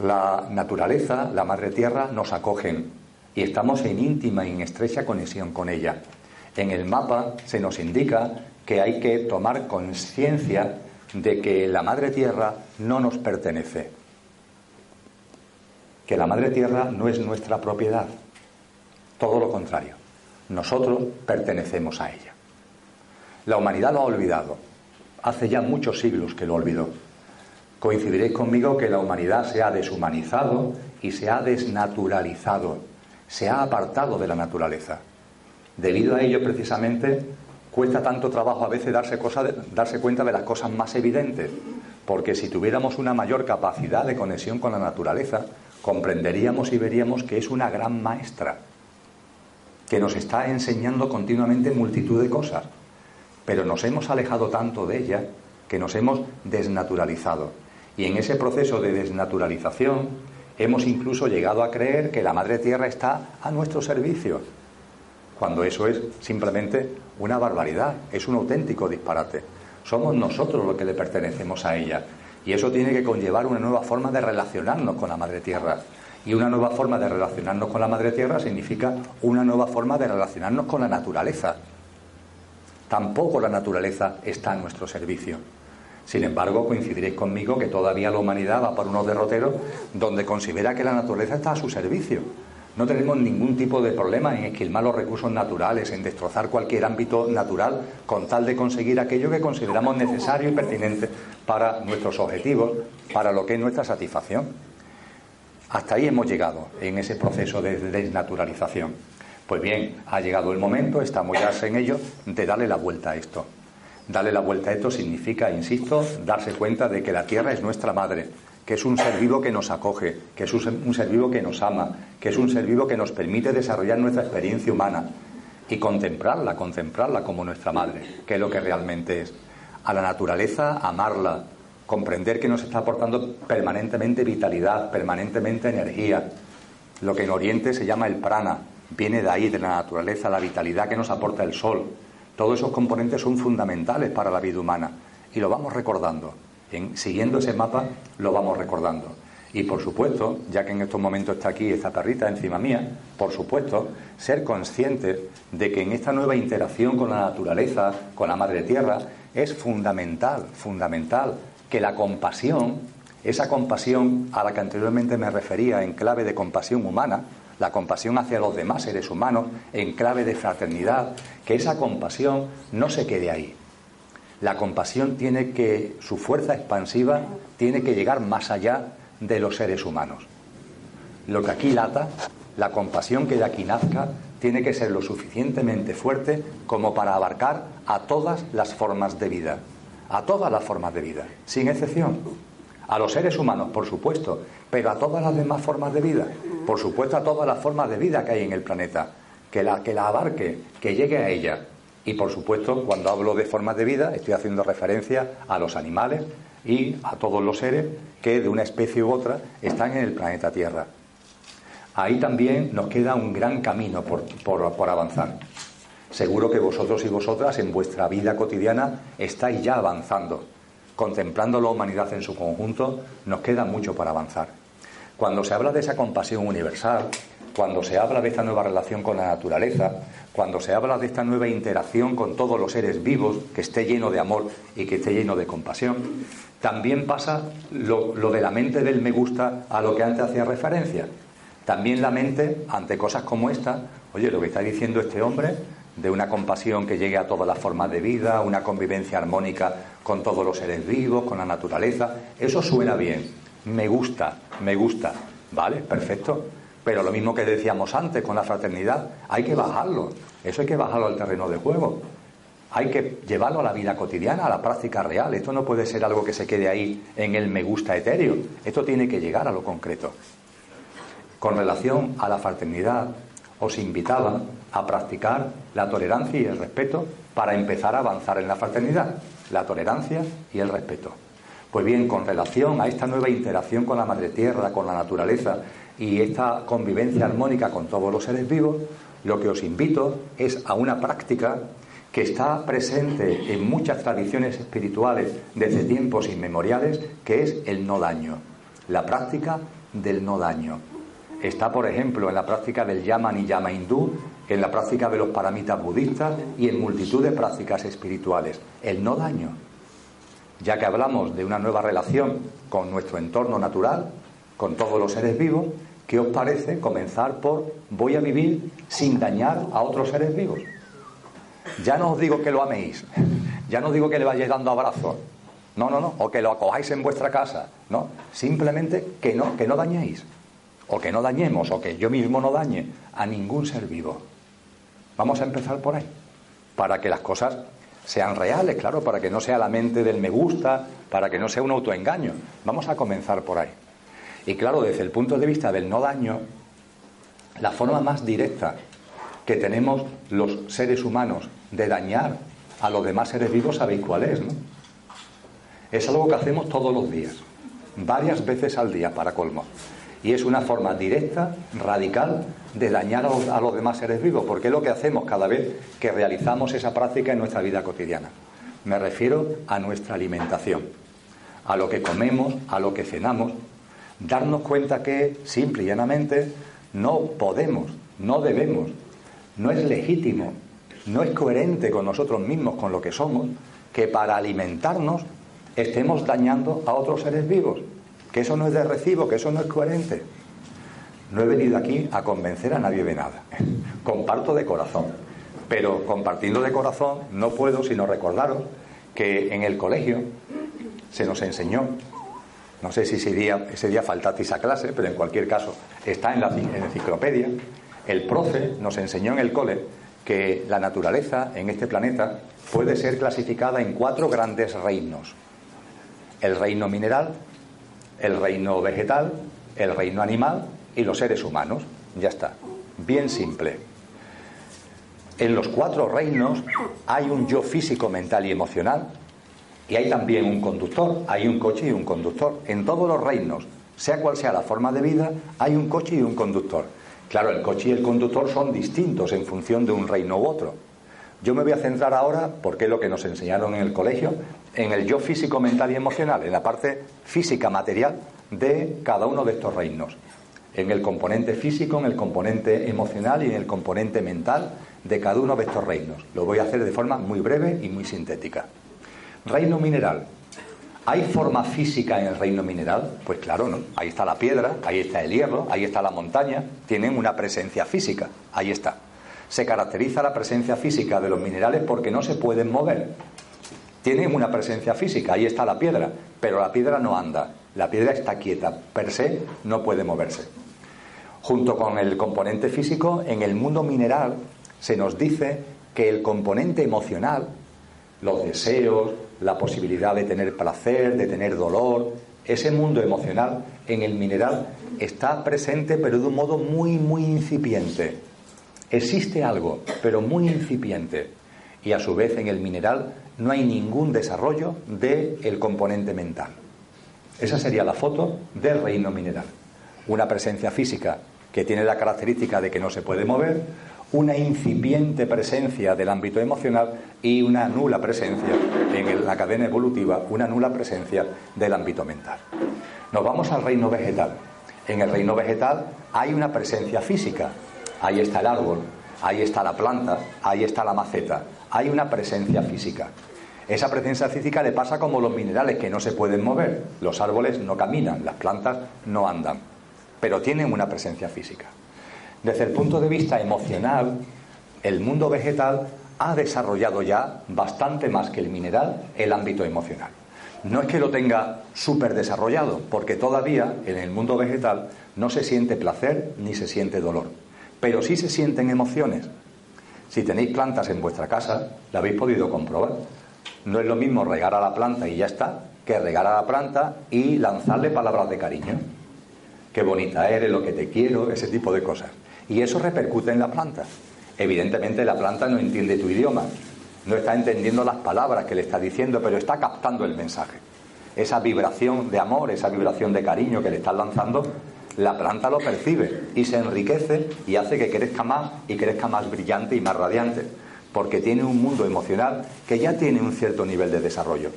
La naturaleza, la madre tierra, nos acogen y estamos en íntima y en estrecha conexión con ella. En el mapa se nos indica que hay que tomar conciencia de que la madre tierra no nos pertenece, que la madre tierra no es nuestra propiedad, todo lo contrario, nosotros pertenecemos a ella. La humanidad lo ha olvidado, hace ya muchos siglos que lo olvidó. Coincidiréis conmigo que la humanidad se ha deshumanizado y se ha desnaturalizado, se ha apartado de la naturaleza. Debido a ello, precisamente, cuesta tanto trabajo a veces darse, darse cuenta de las cosas más evidentes, porque si tuviéramos una mayor capacidad de conexión con la naturaleza, comprenderíamos y veríamos que es una gran maestra, que nos está enseñando continuamente multitud de cosas, pero nos hemos alejado tanto de ella que nos hemos desnaturalizado. Y en ese proceso de desnaturalización hemos incluso llegado a creer que la Madre Tierra está a nuestro servicio, cuando eso es simplemente una barbaridad, es un auténtico disparate. Somos nosotros los que le pertenecemos a ella. Y eso tiene que conllevar una nueva forma de relacionarnos con la Madre Tierra. Y una nueva forma de relacionarnos con la Madre Tierra significa una nueva forma de relacionarnos con la naturaleza. Tampoco la naturaleza está a nuestro servicio. Sin embargo, coincidiréis conmigo que todavía la humanidad va por unos derroteros donde considera que la naturaleza está a su servicio no tenemos ningún tipo de problema en esquilmar los recursos naturales, en destrozar cualquier ámbito natural con tal de conseguir aquello que consideramos necesario y pertinente para nuestros objetivos, para lo que es nuestra satisfacción. Hasta ahí hemos llegado en ese proceso de desnaturalización. Pues bien, ha llegado el momento, estamos ya en ello, de darle la vuelta a esto. Darle la vuelta a esto significa, insisto, darse cuenta de que la Tierra es nuestra madre, que es un ser vivo que nos acoge, que es un ser vivo que nos ama, que es un ser vivo que nos permite desarrollar nuestra experiencia humana y contemplarla, contemplarla como nuestra madre, que es lo que realmente es. A la naturaleza, amarla, comprender que nos está aportando permanentemente vitalidad, permanentemente energía. Lo que en Oriente se llama el prana, viene de ahí, de la naturaleza, la vitalidad que nos aporta el sol. Todos esos componentes son fundamentales para la vida humana y lo vamos recordando siguiendo ese mapa lo vamos recordando. Y por supuesto, ya que en estos momentos está aquí esta perrita encima mía, por supuesto, ser conscientes de que en esta nueva interacción con la naturaleza, con la madre tierra, es fundamental, fundamental que la compasión, esa compasión a la que anteriormente me refería en clave de compasión humana, la compasión hacia los demás seres humanos, en clave de fraternidad, que esa compasión no se quede ahí, la compasión tiene que, su fuerza expansiva tiene que llegar más allá de los seres humanos. Lo que aquí lata, la compasión que de aquí nazca, tiene que ser lo suficientemente fuerte como para abarcar a todas las formas de vida, a todas las formas de vida, sin excepción. A los seres humanos, por supuesto, pero a todas las demás formas de vida, por supuesto a todas las formas de vida que hay en el planeta, que la, que la abarque, que llegue a ella, y por supuesto, cuando hablo de formas de vida, estoy haciendo referencia a los animales y a todos los seres que de una especie u otra están en el planeta Tierra. Ahí también nos queda un gran camino por, por avanzar. Seguro que vosotros y vosotras en vuestra vida cotidiana estáis ya avanzando. Contemplando la humanidad en su conjunto, nos queda mucho para avanzar. Cuando se habla de esa compasión universal, cuando se habla de esta nueva relación con la naturaleza, cuando se habla de esta nueva interacción con todos los seres vivos, que esté lleno de amor y que esté lleno de compasión, también pasa lo, de la mente del me gusta a lo que antes hacía referencia. También la mente, ante cosas como esta, oye, lo que está diciendo este hombre, de una compasión que llegue a todas las formas de vida, una convivencia armónica con todos los seres vivos, con la naturaleza, eso suena bien, me gusta, me gusta, ¿vale? Perfecto. Pero lo mismo que decíamos antes con la fraternidad, hay que bajarlo, eso hay que bajarlo al terreno de juego. Hay que llevarlo a la vida cotidiana, a la práctica real. Esto no puede ser algo que se quede ahí en el me gusta etéreo. Esto tiene que llegar a lo concreto. Con relación a la fraternidad, os invitaba a practicar la tolerancia y el respeto para empezar a avanzar en la fraternidad. La tolerancia y el respeto. Pues bien, con relación a esta nueva interacción con la madre tierra, con la naturaleza y esta convivencia armónica con todos los seres vivos, lo que os invito es a una práctica que está presente en muchas tradiciones espirituales desde tiempos inmemoriales, que es el no daño, la práctica del no daño. Está, por ejemplo, en la práctica del Yaman y Yama hindú, en la práctica de los paramitas budistas y en multitud de prácticas espirituales. El no daño. Ya que hablamos de una nueva relación con nuestro entorno natural, con todos los seres vivos, ¿qué os parece comenzar por voy a vivir sin dañar a otros seres vivos? Ya no os digo que lo améis, ya no digo que le vayáis dando abrazos, no, no, no, o que lo acojáis en vuestra casa, no, simplemente que no, que no dañéis, o que no dañemos, o que yo mismo no dañe a ningún ser vivo. Vamos a empezar por ahí, para que las cosas sean reales, claro, para que no sea la mente del me gusta, para que no sea un autoengaño. Vamos a comenzar por ahí. Y claro, desde el punto de vista del no daño, la forma más directa que tenemos los seres humanos de dañar a los demás seres vivos, sabéis cuál es, ¿no? Es algo que hacemos todos los días, varias veces al día para colmo. Y es una forma directa, radical, de dañar a los, demás seres vivos, porque es lo que hacemos cada vez que realizamos esa práctica en nuestra vida cotidiana. Me refiero a nuestra alimentación, a lo que comemos, a lo que cenamos, darnos cuenta que, simple y llanamente, no podemos, no debemos no es legítimo, no es coherente con nosotros mismos, con lo que somos, que para alimentarnos estemos dañando a otros seres vivos, que eso no es de recibo, que eso no es coherente. No he venido aquí a convencer a nadie de nada. Comparto de corazón. Pero compartiendo de corazón no puedo sino recordaros que en el colegio se nos enseñó, no sé si ese día, ese día faltasteis a clase, pero en cualquier caso está en la enciclopedia, el profe nos enseñó en el cole que la naturaleza en este planeta puede ser clasificada en cuatro grandes reinos. El reino mineral, el reino vegetal, el reino animal y los seres humanos. Ya está. Bien simple. En los cuatro reinos hay un yo físico, mental y emocional y hay también un conductor, hay un coche y un conductor. En todos los reinos, sea cual sea la forma de vida, hay un coche y un conductor. Claro, el coche y el conductor son distintos en función de un reino u otro. Yo me voy a centrar ahora, porque es lo que nos enseñaron en el colegio, en el yo físico, mental y emocional, en la parte física, material de cada uno de estos reinos. En el componente físico, en el componente emocional y en el componente mental de cada uno de estos reinos. Lo voy a hacer de forma muy breve y muy sintética. Reino mineral. ¿Hay forma física en el reino mineral? Pues claro, ¿no? Ahí está la piedra, ahí está el hierro, ahí está la montaña, tienen una presencia física, ahí está. Se caracteriza la presencia física de los minerales porque no se pueden mover. Tienen una presencia física, ahí está la piedra, pero la piedra no anda, la piedra está quieta, per se no puede moverse. Junto con el componente físico, en el mundo mineral se nos dice que el componente emocional, los deseos, la posibilidad de tener placer, de tener dolor, ese mundo emocional en el mineral está presente pero de un modo muy, muy incipiente. Existe algo, pero muy incipiente. Y a su vez en el mineral no hay ningún desarrollo del componente mental. Esa sería la foto del reino mineral. Una presencia física que tiene la característica de que no se puede mover, una incipiente presencia del ámbito emocional y una nula presencia en la cadena evolutiva, una nula presencia del ámbito mental. Nos vamos al reino vegetal. En el reino vegetal hay una presencia física. Ahí está el árbol, ahí está la planta, ahí está la maceta. Hay una presencia física. Esa presencia física le pasa como los minerales que no se pueden mover. Los árboles no caminan, las plantas no andan, pero tienen una presencia física. Desde el punto de vista emocional, el mundo vegetal ha desarrollado ya bastante más que el mineral el ámbito emocional. No es que lo tenga súper desarrollado, porque todavía en el mundo vegetal no se siente placer ni se siente dolor, pero sí se sienten emociones. Si tenéis plantas en vuestra casa, la habéis podido comprobar. No es lo mismo regar a la planta y ya está, que regar a la planta y lanzarle palabras de cariño. Qué bonita eres, lo que te quiero, ese tipo de cosas. Y eso repercute en la planta. Evidentemente la planta no entiende tu idioma, no está entendiendo las palabras que le está diciendo, pero está captando el mensaje. Esa vibración de amor, esa vibración de cariño que le estás lanzando, la planta lo percibe y se enriquece y hace que crezca más y crezca más brillante y más radiante, porque tiene un mundo emocional que ya tiene un cierto nivel de desarrollo.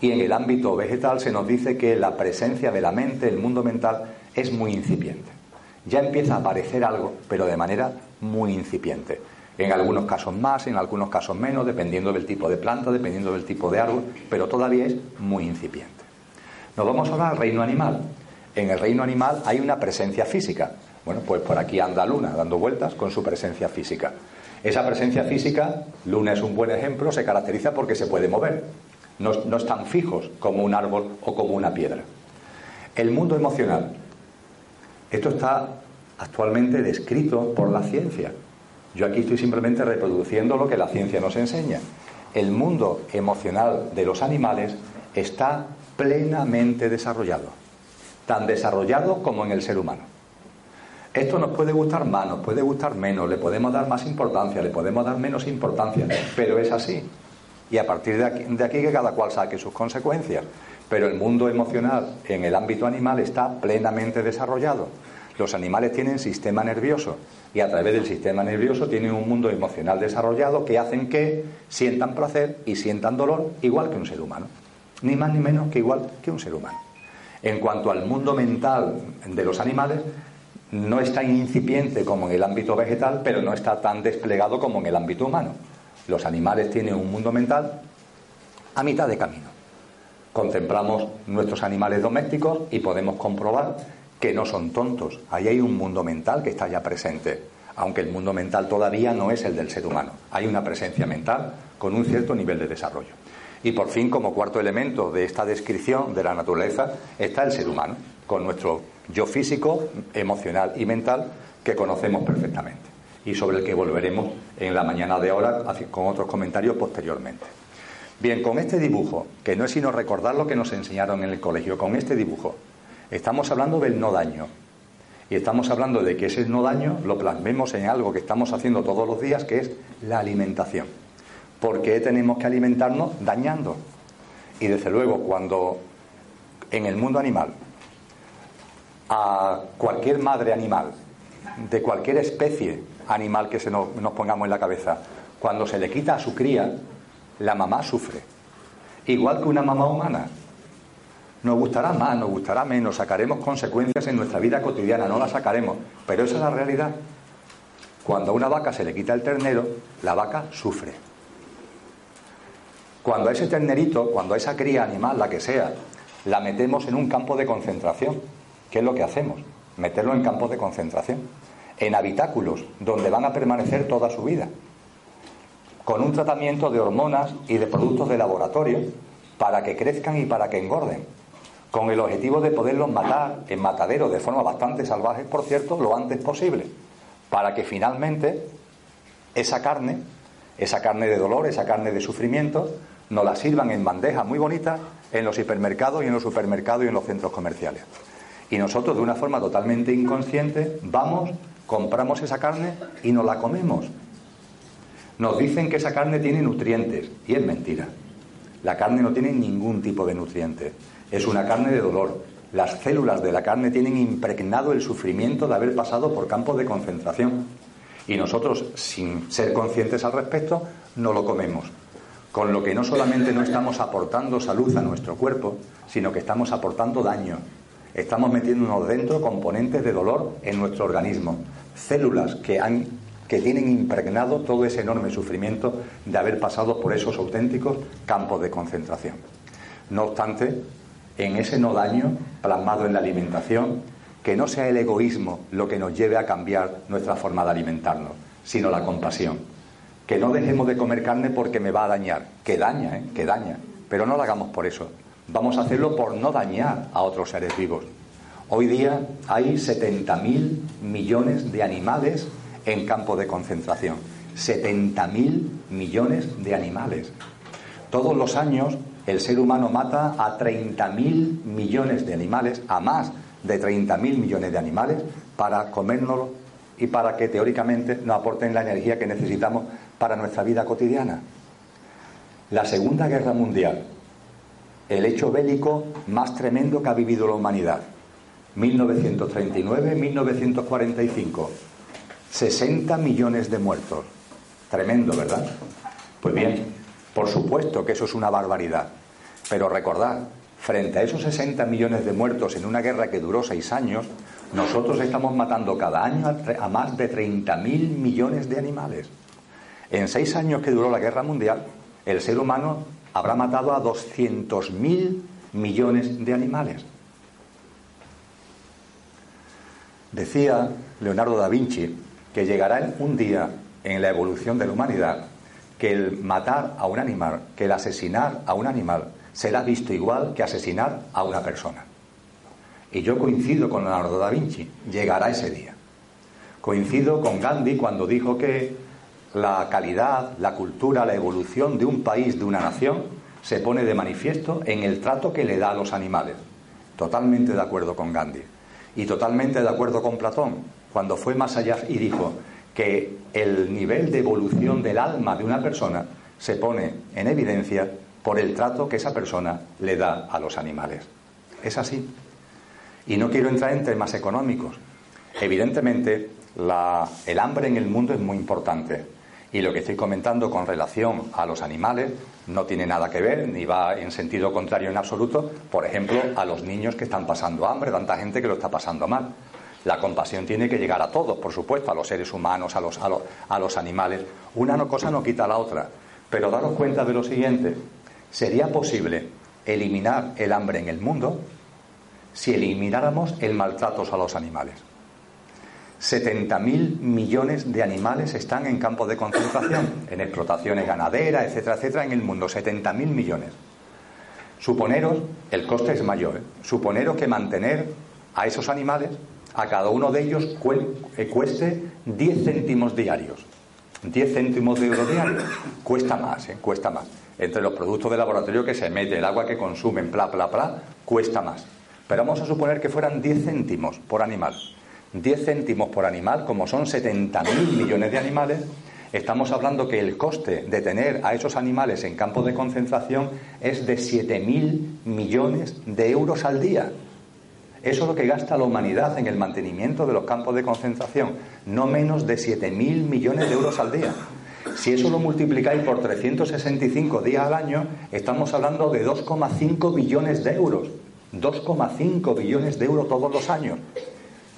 Y en el ámbito vegetal se nos dice que la presencia de la mente, el mundo mental, es muy incipiente. Ya empieza a aparecer algo, pero de manera muy incipiente. En algunos casos más, en algunos casos menos, dependiendo del tipo de planta, dependiendo del tipo de árbol, pero todavía es muy incipiente. Nos vamos ahora al reino animal. En el reino animal hay una presencia física. Bueno, pues por aquí anda Luna dando vueltas con su presencia física. Esa presencia física, Luna es un buen ejemplo, se caracteriza porque se puede mover. No, no están fijos como un árbol o como una piedra. El mundo emocional. Esto está actualmente descrito por la ciencia. Yo aquí estoy simplemente reproduciendo lo que la ciencia nos enseña. El mundo emocional de los animales está plenamente desarrollado, tan desarrollado como en el ser humano. Esto nos puede gustar más, nos puede gustar menos, le podemos dar más importancia, le podemos dar menos importancia, pero es así. Y a partir de aquí, de aquí que cada cual saque sus consecuencias. Pero el mundo emocional en el ámbito animal está plenamente desarrollado. Los animales tienen sistema nervioso y a través del sistema nervioso tienen un mundo emocional desarrollado que hacen que sientan placer y sientan dolor igual que un ser humano. Ni más ni menos que igual que un ser humano. En cuanto al mundo mental de los animales, no es tan incipiente como en el ámbito vegetal, pero no está tan desplegado como en el ámbito humano. Los animales tienen un mundo mental a mitad de camino. Contemplamos nuestros animales domésticos y podemos comprobar que no son tontos. Ahí hay un mundo mental que está ya presente, aunque el mundo mental todavía no es el del ser humano. Hay una presencia mental con un cierto nivel de desarrollo. Y por fin, como cuarto elemento de esta descripción de la naturaleza, está el ser humano, con nuestro yo físico, emocional y mental que conocemos perfectamente y sobre el que volveremos en la mañana de ahora con otros comentarios posteriormente. Bien, con este dibujo, que no es sino recordar lo que nos enseñaron en el colegio, con este dibujo Estamos hablando del no daño. Y estamos hablando de que ese no daño lo plasmemos en algo que estamos haciendo todos los días, que es la alimentación. ¿Por qué tenemos que alimentarnos dañando? Y desde luego, cuando en el mundo animal a cualquier madre animal, de cualquier especie animal que se nos, nos pongamos en la cabeza, cuando se le quita a su cría, la mamá sufre. Igual que una mamá humana. Nos gustará más, nos gustará menos, sacaremos consecuencias en nuestra vida cotidiana, no las sacaremos, pero esa es la realidad. Cuando a una vaca se le quita el ternero, la vaca sufre. Cuando a ese ternerito, cuando a esa cría animal, la que sea, la metemos en un campo de concentración, ¿qué es lo que hacemos? Meterlo en campos de concentración, en habitáculos donde van a permanecer toda su vida, con un tratamiento de hormonas y de productos de laboratorio para que crezcan y para que engorden con el objetivo de poderlos matar en matadero de forma bastante salvaje, por cierto, lo antes posible, para que finalmente esa carne, esa carne de dolor, esa carne de sufrimiento, nos la sirvan en bandejas muy bonitas en los hipermercados y en los supermercados y en los centros comerciales. Y nosotros, de una forma totalmente inconsciente, vamos, compramos esa carne y nos la comemos. Nos dicen que esa carne tiene nutrientes, y es mentira. La carne no tiene ningún tipo de nutrientes. Es una carne de dolor. Las células de la carne tienen impregnado el sufrimiento de haber pasado por campos de concentración. Y nosotros, sin ser conscientes al respecto, no lo comemos. Con lo que no solamente no estamos aportando salud a nuestro cuerpo, sino que estamos aportando daño. estamos metiéndonos dentro componentes de dolor en nuestro organismo, células que han que tienen impregnado todo ese enorme sufrimiento de haber pasado por esos auténticos campos de concentración. No obstante, en ese no daño plasmado en la alimentación, que no sea el egoísmo lo que nos lleve a cambiar nuestra forma de alimentarnos, sino la compasión. Que no dejemos de comer carne porque me va a dañar, que daña, ¿eh? que daña, pero no lo hagamos por eso. Vamos a hacerlo por no dañar a otros seres vivos. Hoy día hay 70.000 millones de animales en campo de concentración. 70.000 millones de animales. Todos los años el ser humano mata a 30.000 millones de animales, a más de 30.000 millones de animales, para comérnoslo y para que teóricamente nos aporten la energía que necesitamos para nuestra vida cotidiana. La Segunda Guerra Mundial, el hecho bélico más tremendo que ha vivido la humanidad, 1939-1945 60 millones de muertos. Tremendo, ¿verdad? Pues bien, por supuesto que eso es una barbaridad. Pero recordad, frente a esos 60 millones de muertos en una guerra que duró seis años, nosotros estamos matando cada año a más de 30.000 millones de animales. En seis años que duró la guerra mundial, el ser humano habrá matado a 200.000 millones de animales. Decía Leonardo da Vinci que llegará un día en la evolución de la humanidad que el matar a un animal, que el asesinar a un animal será visto igual que asesinar a una persona. Y yo coincido con Leonardo da Vinci, llegará ese día. Coincido con Gandhi cuando dijo que la calidad, la cultura, la evolución de un país, de una nación, se pone de manifiesto en el trato que le da a los animales. Totalmente de acuerdo con Gandhi. Y totalmente de acuerdo con Platón, cuando fue más allá y dijo que el nivel de evolución del alma de una persona se pone en evidencia por el trato que esa persona le da a los animales. Es así. Y no quiero entrar en temas económicos. Evidentemente, el hambre en el mundo es muy importante. Y lo que estoy comentando con relación a los animales no tiene nada que ver, ni va en sentido contrario en absoluto, por ejemplo, a los niños que están pasando hambre, tanta gente que lo está pasando mal. La compasión tiene que llegar a todos, por supuesto, a los seres humanos, a los, a los, animales. Una cosa no quita la otra. Pero daros cuenta de lo siguiente. ¿Sería posible eliminar el hambre en el mundo si elimináramos el maltrato a los animales? 70.000 millones de animales están en campos de concentración, en explotaciones ganaderas, etcétera, etcétera, en el mundo. 70.000 millones. Suponeros, el coste es mayor, ¿eh? suponeros que mantener a esos animales a cada uno de ellos eh, cueste 10 céntimos diarios. 10 céntimos de euro diarios. Cuesta más, ¿eh? cuesta más. Entre los productos de laboratorio que se mete, el agua que consumen, bla, bla, bla, cuesta más. Pero vamos a suponer que fueran 10 céntimos por animal. 10 céntimos por animal, como son 70.000 millones de animales, estamos hablando que el coste de tener a esos animales en campos de concentración es de 7.000 millones de euros al día. Eso es lo que gasta la humanidad en el mantenimiento de los campos de concentración, no menos de 7.000 millones de euros al día. Si eso lo multiplicáis por 365 días al año, estamos hablando de 2,5 billones de euros. 2,5 billones de euros todos los años.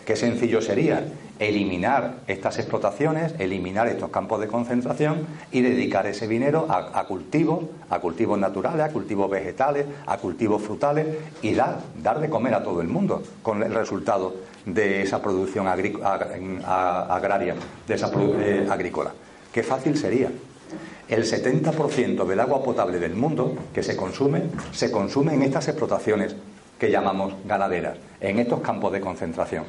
Qué sencillo sería eliminar estas explotaciones, eliminar estos campos de concentración y dedicar ese dinero a, cultivos, a cultivos naturales, a cultivos vegetales, a cultivos frutales y dar, dar de comer a todo el mundo con el resultado de esa producción agraria, de esa eh, agrícola. Qué fácil sería. El 70% del agua potable del mundo que se consume se consume en estas explotaciones que llamamos ganaderas, en estos campos de concentración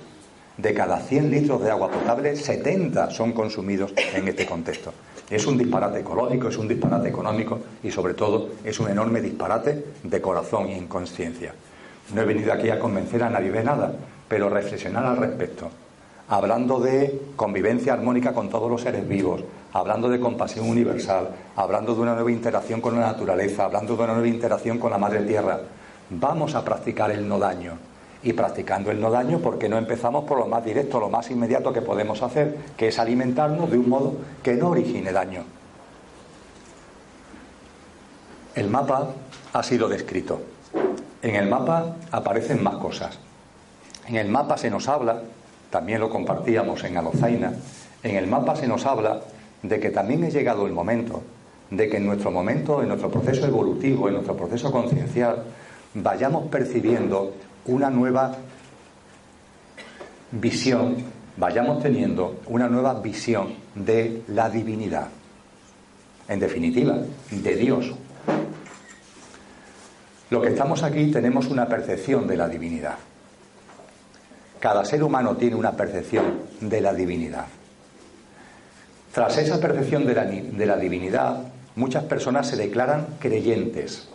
de cada 100 litros de agua potable, 70 son consumidos en este contexto. Es un disparate ecológico, es un disparate económico y sobre todo es un enorme disparate de corazón y inconsciencia. No he venido aquí a convencer a nadie de nada, pero reflexionar al respecto. Hablando de convivencia armónica con todos los seres vivos, hablando de compasión universal, hablando de una nueva interacción con la naturaleza, hablando de una nueva interacción con la madre tierra, vamos a practicar el no daño, y practicando el no daño porque no empezamos por lo más directo, lo más inmediato que podemos hacer, que es alimentarnos de un modo que no origine daño. El mapa ha sido descrito. En el mapa aparecen más cosas. En el mapa se nos habla, también lo compartíamos en Alozaina, en el mapa se nos habla de que también ha llegado el momento de que en nuestro momento, en nuestro proceso evolutivo, en nuestro proceso conciencial, vayamos percibiendo una nueva visión, vayamos teniendo una nueva visión de la divinidad. En definitiva, de Dios. Lo que estamos aquí tenemos una percepción de la divinidad. Cada ser humano tiene una percepción de la divinidad. Tras esa percepción de la, de la divinidad, muchas personas se declaran creyentes.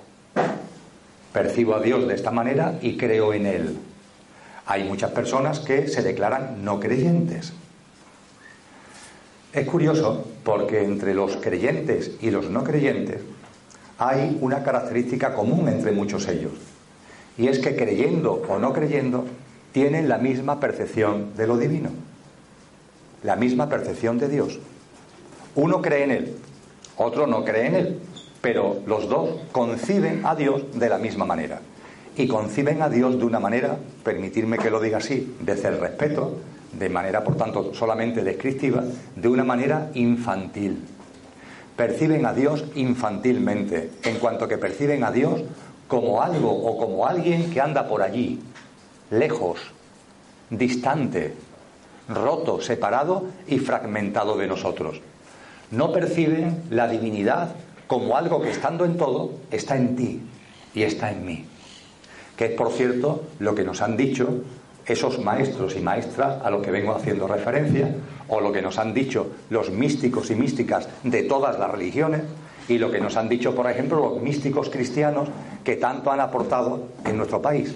Percibo a Dios de esta manera y creo en Él. Hay muchas personas que se declaran no creyentes. Es curioso porque entre los creyentes y los no creyentes hay una característica común entre muchos ellos. Y es que creyendo o no creyendo tienen la misma percepción de lo divino, la misma percepción de Dios. Uno cree en Él, otro no cree en Él, pero los dos conciben a Dios de la misma manera. Y conciben a Dios de una manera, permitirme que lo diga así, desde el respeto, de manera, por tanto, solamente descriptiva, de una manera infantil. Perciben a Dios infantilmente, en cuanto que perciben a Dios como algo o como alguien que anda por allí, lejos, distante, roto, separado y fragmentado de nosotros. No perciben la divinidad como algo que estando en todo está en ti y está en mí. Que es, por cierto, lo que nos han dicho esos maestros y maestras a lo que vengo haciendo referencia, o lo que nos han dicho los místicos y místicas de todas las religiones, y lo que nos han dicho, por ejemplo, los místicos cristianos que tanto han aportado en nuestro país.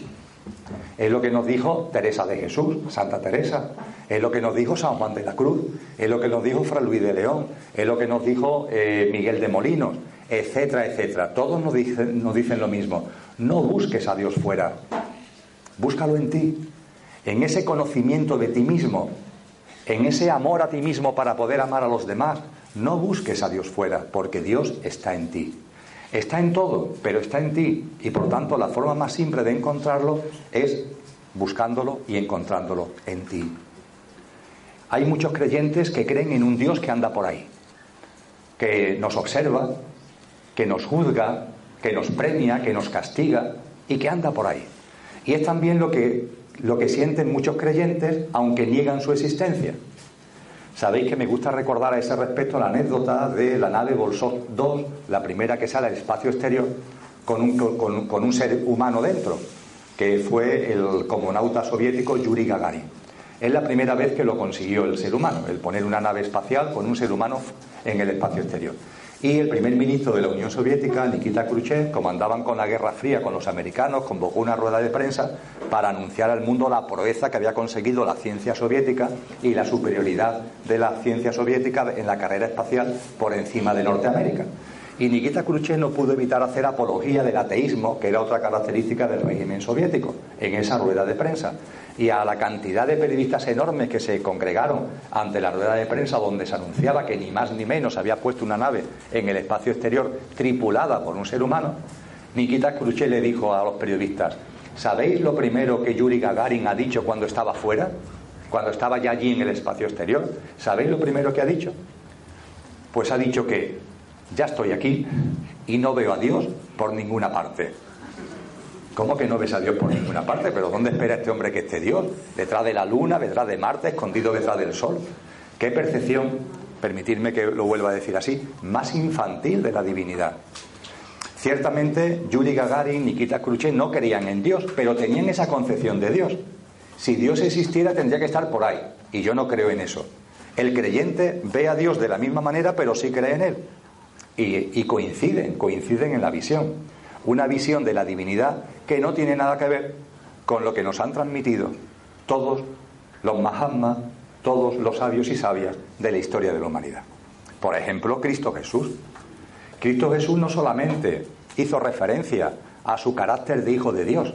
Es lo que nos dijo Teresa de Jesús, Santa Teresa. Es lo que nos dijo San Juan de la Cruz. Es lo que nos dijo Fray Luis de León. Es lo que nos dijo eh, Miguel de Molinos, etcétera, etcétera. Todos nos dicen, nos dicen lo mismo. No busques a Dios fuera. Búscalo en ti. En ese conocimiento de ti mismo. En ese amor a ti mismo para poder amar a los demás. No busques a Dios fuera, porque Dios está en ti. Está en todo, pero está en ti. Y por tanto la forma más simple de encontrarlo es buscándolo y encontrándolo en ti. Hay muchos creyentes que creen en un Dios que anda por ahí, que nos observa, que nos juzga, que nos premia, que nos castiga y que anda por ahí. Y es también lo que, lo que sienten muchos creyentes, aunque niegan su existencia. Sabéis que me gusta recordar a ese respecto la anécdota de la nave Bolsov 2, la primera que sale al espacio exterior con un, con, un ser humano dentro, que fue el comonauta soviético Yuri Gagarin. Es la primera vez que lo consiguió el ser humano, el poner una nave espacial con un ser humano en el espacio exterior. Y el primer ministro de la Unión Soviética, Nikita Khrushchev, como andaban con la Guerra Fría con los americanos, convocó una rueda de prensa para anunciar al mundo la proeza que había conseguido la ciencia soviética y la superioridad de la ciencia soviética en la carrera espacial por encima de Norteamérica. Y Nikita Khrushchev no pudo evitar hacer apología del ateísmo, que era otra característica del régimen soviético, en esa rueda de prensa y a la cantidad de periodistas enormes que se congregaron ante la rueda de prensa donde se anunciaba que ni más ni menos había puesto una nave en el espacio exterior tripulada por un ser humano, Nikita Khrushchev le dijo a los periodistas, ¿sabéis lo primero que Yuri Gagarin ha dicho cuando estaba fuera? Cuando estaba ya allí en el espacio exterior. ¿Sabéis lo primero que ha dicho? Pues ha dicho que ya estoy aquí y no veo a Dios por ninguna parte. ¿Cómo que no ves a Dios por ninguna parte? ¿Pero dónde espera este hombre que esté Dios? ¿Detrás de la luna, detrás de Marte, escondido detrás del sol? ¿Qué percepción, permitidme que lo vuelva a decir así, más infantil de la divinidad? Ciertamente, Yuri Gagarin, Nikita Khrushchev no creían en Dios, pero tenían esa concepción de Dios. Si Dios existiera, tendría que estar por ahí, y yo no creo en eso. El creyente ve a Dios de la misma manera, pero sí cree en Él. Y, coinciden, coinciden en la visión una visión de la divinidad que no tiene nada que ver con lo que nos han transmitido todos los Mahatmas, todos los sabios y sabias de la historia de la humanidad. Por ejemplo, Cristo Jesús. Cristo Jesús no solamente hizo referencia a su carácter de hijo de Dios,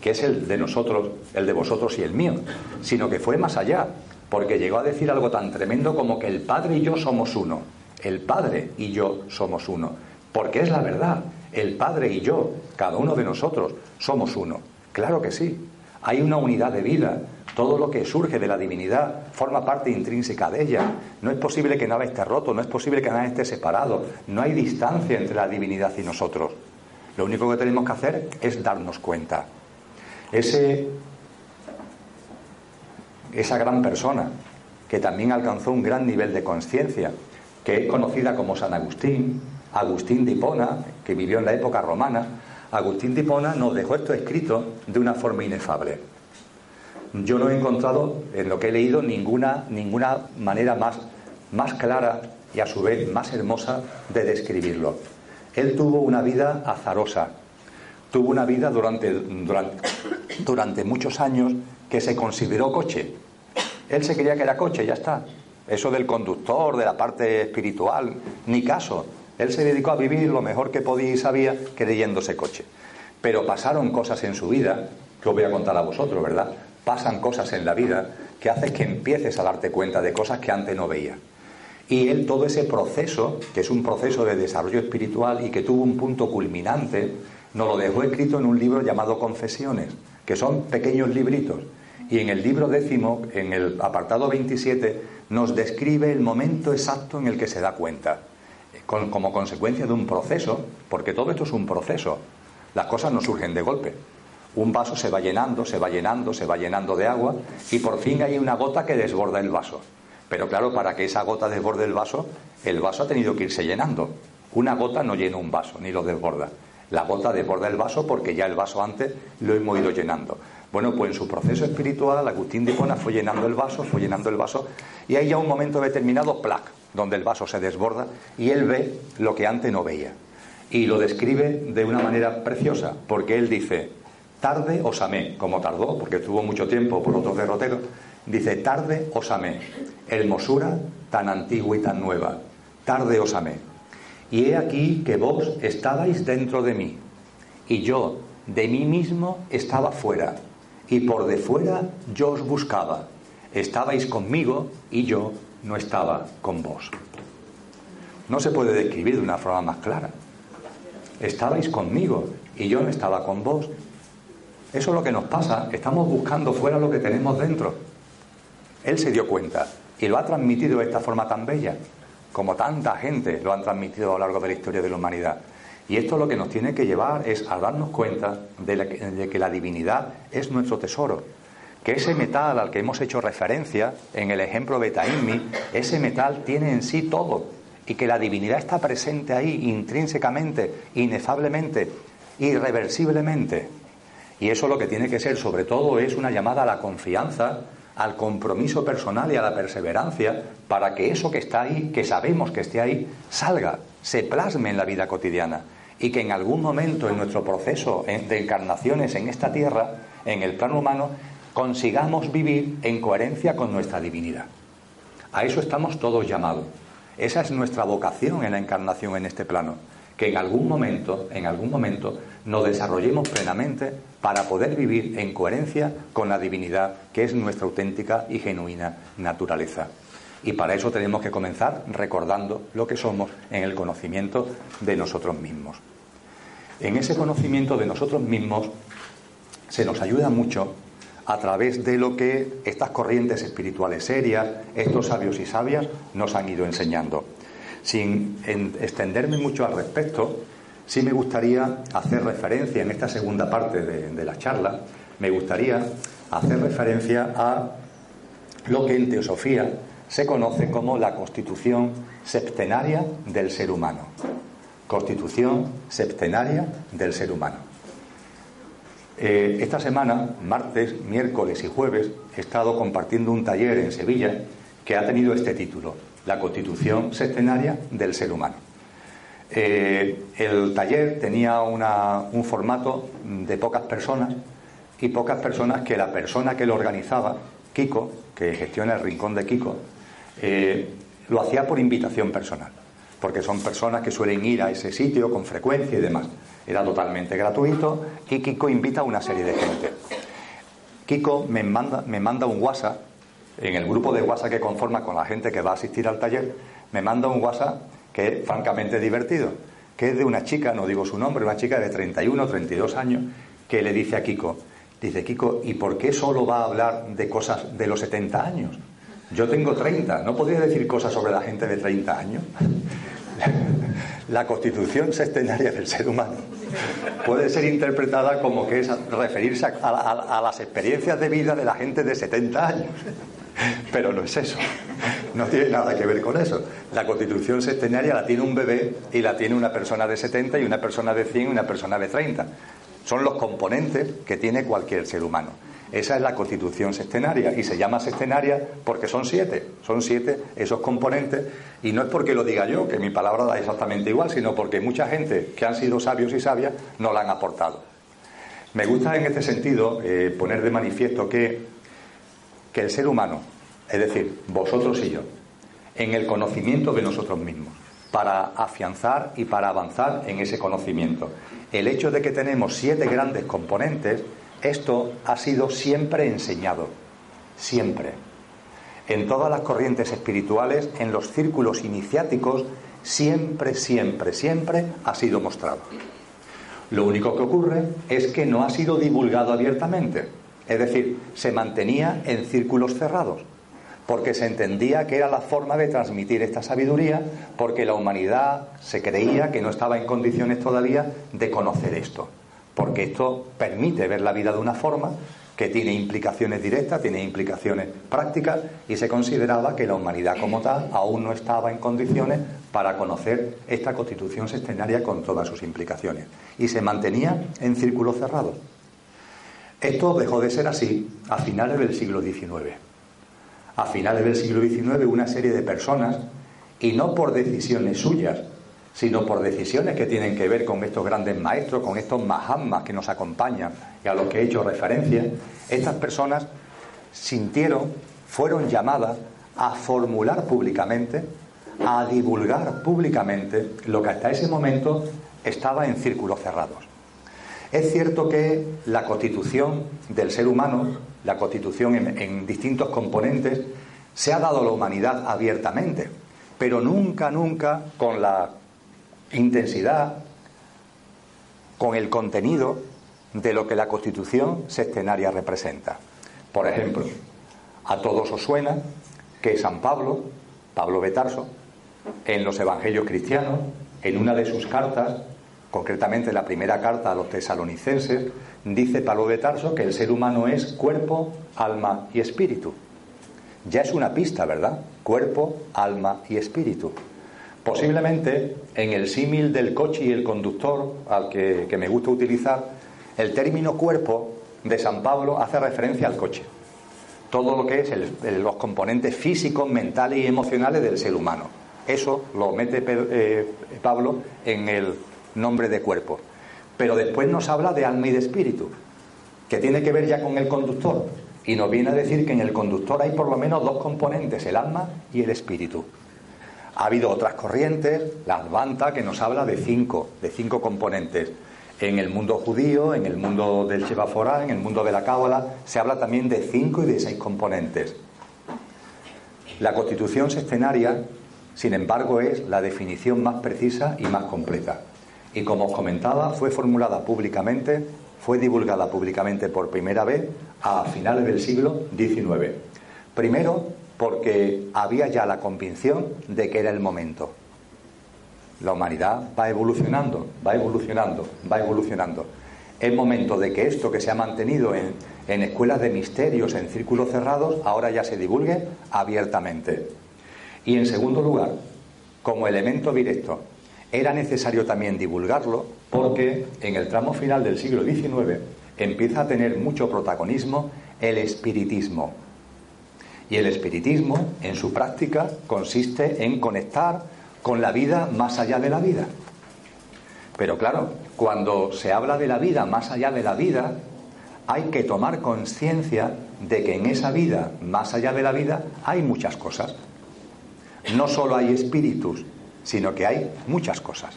que es el de nosotros, el de vosotros y el mío, sino que fue más allá, porque llegó a decir algo tan tremendo como que el Padre y yo somos uno. El Padre y yo somos uno, porque es la verdad. El Padre y yo, cada uno de nosotros, somos uno. Claro que sí. Hay una unidad de vida. Todo lo que surge de la divinidad forma parte intrínseca de ella. No es posible que nada esté roto, no es posible que nada esté separado. No hay distancia entre la divinidad y nosotros. Lo único que tenemos que hacer es darnos cuenta. Ese, esa gran persona que también alcanzó un gran nivel de conciencia, que es conocida como San Agustín, Agustín de Hipona, que vivió en la época romana, Agustín de Hipona nos dejó esto escrito de una forma inefable. Yo no he encontrado en lo que he leído ninguna, ninguna manera más, más clara y a su vez más hermosa de describirlo. Él tuvo una vida azarosa, tuvo una vida durante, durante, durante muchos años que se consideró coche. Él se creía que era coche, ya está. Eso del conductor, de la parte espiritual, ni caso. Él se dedicó a vivir lo mejor que podía y sabía creyéndose coche. Pero pasaron cosas en su vida, que os voy a contar a vosotros, ¿verdad? Pasan cosas en la vida que hacen que empieces a darte cuenta de cosas que antes no veías. Y él todo ese proceso, que es un proceso de desarrollo espiritual y que tuvo un punto culminante, nos lo dejó escrito en un libro llamado Confesiones, que son pequeños libritos. Y en el libro décimo, en el apartado 27, nos describe el momento exacto en el que se da cuenta como consecuencia de un proceso, porque todo esto es un proceso, las cosas no surgen de golpe. Un vaso se va llenando, se va llenando, se va llenando de agua y por fin hay una gota que desborda el vaso. Pero claro, para que esa gota desborde el vaso, el vaso ha tenido que irse llenando. Una gota no llena un vaso, ni lo desborda. La gota desborda el vaso porque ya el vaso antes lo hemos ido llenando. Bueno, pues en su proceso espiritual, Agustín de Hipona fue llenando el vaso, fue llenando el vaso, y hay ya un momento determinado, plac, donde el vaso se desborda y él ve lo que antes no veía. Y lo describe de una manera preciosa, porque él dice, tarde os amé, como tardó, porque estuvo mucho tiempo por otros derroteros, dice, tarde os amé, hermosura tan antigua y tan nueva, tarde os amé. Y he aquí que vos estabais dentro de mí, y yo de mí mismo estaba fuera, y por de fuera yo os buscaba. Estabais conmigo y yo no estaba con vos. No se puede describir de una forma más clara. Estabais conmigo y yo no estaba con vos. Eso es lo que nos pasa. Estamos buscando fuera lo que tenemos dentro. Él se dio cuenta y lo ha transmitido de esta forma tan bella, como tanta gente lo han transmitido a lo largo de la historia de la humanidad. Y esto lo que nos tiene que llevar es a darnos cuenta de, que la divinidad es nuestro tesoro que ese metal al que hemos hecho referencia en el ejemplo de Taimmi, ese metal tiene en sí todo y que la divinidad está presente ahí intrínsecamente, inefablemente, irreversiblemente. Y eso lo que tiene que ser sobre todo es una llamada a la confianza, al compromiso personal y a la perseverancia para que eso que está ahí, que sabemos que esté ahí, salga, se plasme en la vida cotidiana y que en algún momento en nuestro proceso de encarnaciones en esta tierra, en el plano humano, consigamos vivir en coherencia con nuestra divinidad. A eso estamos todos llamados. Esa es nuestra vocación en la encarnación en este plano, que en algún momento, en algún momento nos desarrollemos plenamente para poder vivir en coherencia con la divinidad que es nuestra auténtica y genuina naturaleza. Y para eso tenemos que comenzar recordando lo que somos en el conocimiento de nosotros mismos. En ese conocimiento de nosotros mismos se nos ayuda mucho a través de lo que estas corrientes espirituales serias, estos sabios y sabias nos han ido enseñando. Sin extenderme mucho al respecto, sí me gustaría hacer referencia en esta segunda parte de, la charla, me gustaría hacer referencia a lo que en teosofía se conoce como la constitución septenaria del ser humano. Constitución septenaria del ser humano. Eh, esta semana, martes, miércoles y jueves, he estado compartiendo un taller en Sevilla que ha tenido este título, La Constitución Sextenaria del Ser Humano. Eh, el taller tenía un formato de pocas personas y pocas personas que la persona que lo organizaba, Kiko, que gestiona el rincón de Kiko, eh, lo hacía por invitación personal, porque son personas que suelen ir a ese sitio con frecuencia y demás. Era totalmente gratuito y Kiko invita a una serie de gente. Kiko me manda, me manda un WhatsApp, en el grupo de WhatsApp que conforma con la gente que va a asistir al taller, me manda un WhatsApp que es francamente divertido, que es de una chica, no digo su nombre, una chica de 31 o 32 años, que le dice a Kiko, Dice Kiko, ¿y por qué solo va a hablar de cosas de los 70 años? Yo tengo 30, ¿no podría decir cosas sobre la gente de 30 años? la constitución sextenaria del ser humano puede ser interpretada como que es referirse a, las experiencias de vida de la gente de 70 años. Pero no es eso. No tiene nada que ver con eso. La constitución sextenaria la tiene un bebé y la tiene una persona de 70 y una persona de 100 y una persona de 30. Son los componentes que tiene cualquier ser humano. Esa es la constitución sextenaria y se llama sextenaria porque son siete, son siete esos componentes y no es porque lo diga yo, que mi palabra da exactamente igual, sino porque mucha gente que han sido sabios y sabias no la han aportado. Me gusta en este sentido eh, poner de manifiesto que, que el ser humano, es decir, vosotros y yo, en el conocimiento de nosotros mismos, para afianzar y para avanzar en ese conocimiento. El hecho de que tenemos siete grandes componentes esto ha sido siempre enseñado, siempre. En todas las corrientes espirituales, en los círculos iniciáticos, siempre, siempre, siempre ha sido mostrado. Lo único que ocurre es que no ha sido divulgado abiertamente, es decir, se mantenía en círculos cerrados, porque se entendía que era la forma de transmitir esta sabiduría, porque la humanidad se creía que no estaba en condiciones todavía de conocer esto porque esto permite ver la vida de una forma que tiene implicaciones directas, tiene implicaciones prácticas y se consideraba que la humanidad como tal aún no estaba en condiciones para conocer esta constitución sextenaria con todas sus implicaciones y se mantenía en círculos cerrados. Esto dejó de ser así a finales del siglo XIX. A finales del siglo XIX una serie de personas, y no por decisiones suyas, sino por decisiones que tienen que ver con estos grandes maestros, con estos mahatmas que nos acompañan y a los que he hecho referencia, estas personas sintieron, fueron llamadas a formular públicamente, a divulgar públicamente lo que hasta ese momento estaba en círculos cerrados. Es cierto que la constitución del ser humano, la constitución en, en distintos componentes, se ha dado a la humanidad abiertamente, pero nunca, nunca con la intensidad con el contenido de lo que la Constitución sextenaria representa. Por ejemplo, a todos os suena que San Pablo, Pablo Betarso, en los Evangelios cristianos, en una de sus cartas, concretamente la primera carta a los tesalonicenses, dice Pablo Betarso que el ser humano es cuerpo, alma y espíritu. Ya es una pista, ¿verdad? Cuerpo, alma y espíritu. Posiblemente en el símil del coche y el conductor, al que, me gusta utilizar, el término cuerpo de San Pablo hace referencia al coche. Todo lo que es los componentes físicos, mentales y emocionales del ser humano. Eso lo mete eh, Pablo en el nombre de cuerpo. Pero después nos habla de alma y de espíritu, que tiene que ver ya con el conductor. Y nos viene a decir que en el conductor hay por lo menos dos componentes, el alma y el espíritu. Ha habido otras corrientes, la Advanta, que nos habla de cinco, de cinco componentes. En el mundo judío, en el mundo del Shevaforá, en el mundo de la Cábala, se habla también de cinco y de seis componentes. La constitución sextenaria, sin embargo, es la definición más precisa y más completa. Y como os comentaba, fue formulada públicamente, fue divulgada públicamente por primera vez a finales del siglo XIX. Primero, porque había ya la convicción de que era el momento. La humanidad va evolucionando, va evolucionando, va evolucionando. Es momento de que esto que se ha mantenido en, en escuelas de misterios, en círculos cerrados, ahora ya se divulgue abiertamente. Y en segundo lugar, como elemento directo, era necesario también divulgarlo porque en el tramo final del siglo XIX empieza a tener mucho protagonismo el espiritismo, y el espiritismo, en su práctica, consiste en conectar con la vida más allá de la vida. Pero claro, cuando se habla de la vida más allá de la vida, hay que tomar conciencia de que en esa vida más allá de la vida hay muchas cosas. No solo hay espíritus, sino que hay muchas cosas.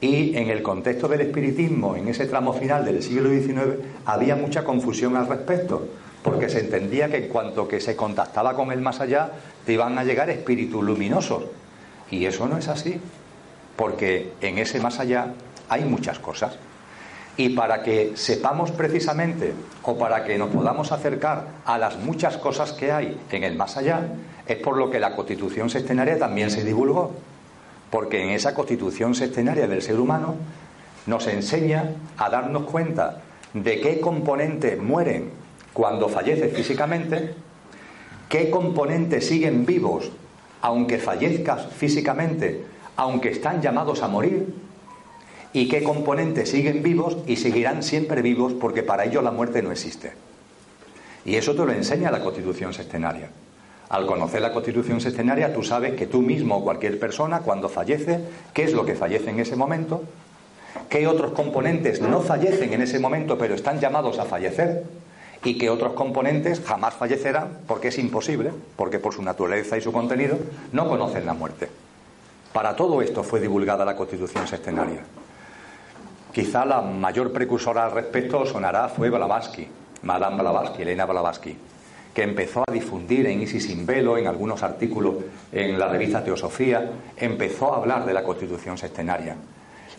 Y en el contexto del espiritismo, en ese tramo final del siglo XIX, había mucha confusión al respecto, porque se entendía que en cuanto que se contactaba con el más allá, te iban a llegar espíritus luminosos. Y eso no es así, porque en ese más allá hay muchas cosas. Y para que sepamos precisamente o para que nos podamos acercar a las muchas cosas que hay en el más allá, es por lo que la constitución sextenaria también se divulgó. Porque en esa constitución sextenaria del ser humano nos enseña a darnos cuenta de qué componentes mueren cuando fallece físicamente, qué componentes siguen vivos aunque fallezcas físicamente, aunque están llamados a morir, y qué componentes siguen vivos y seguirán siempre vivos porque para ellos la muerte no existe. Y eso te lo enseña la Constitución sextenaria. Al conocer la Constitución sextenaria, tú sabes que tú mismo o cualquier persona, cuando fallece, qué es lo que fallece en ese momento, qué otros componentes no fallecen en ese momento, pero están llamados a fallecer, y que otros componentes jamás fallecerán, porque es imposible, porque por su naturaleza y su contenido no conocen la muerte. Para todo esto fue divulgada la Constitución sextenaria. Quizá la mayor precursora al respecto sonará fue Blavatsky, Madame Blavatsky, Elena Blavatsky que empezó a difundir en Isis sin velo, en algunos artículos en la revista Teosofía, empezó a hablar de la Constitución sextenaria.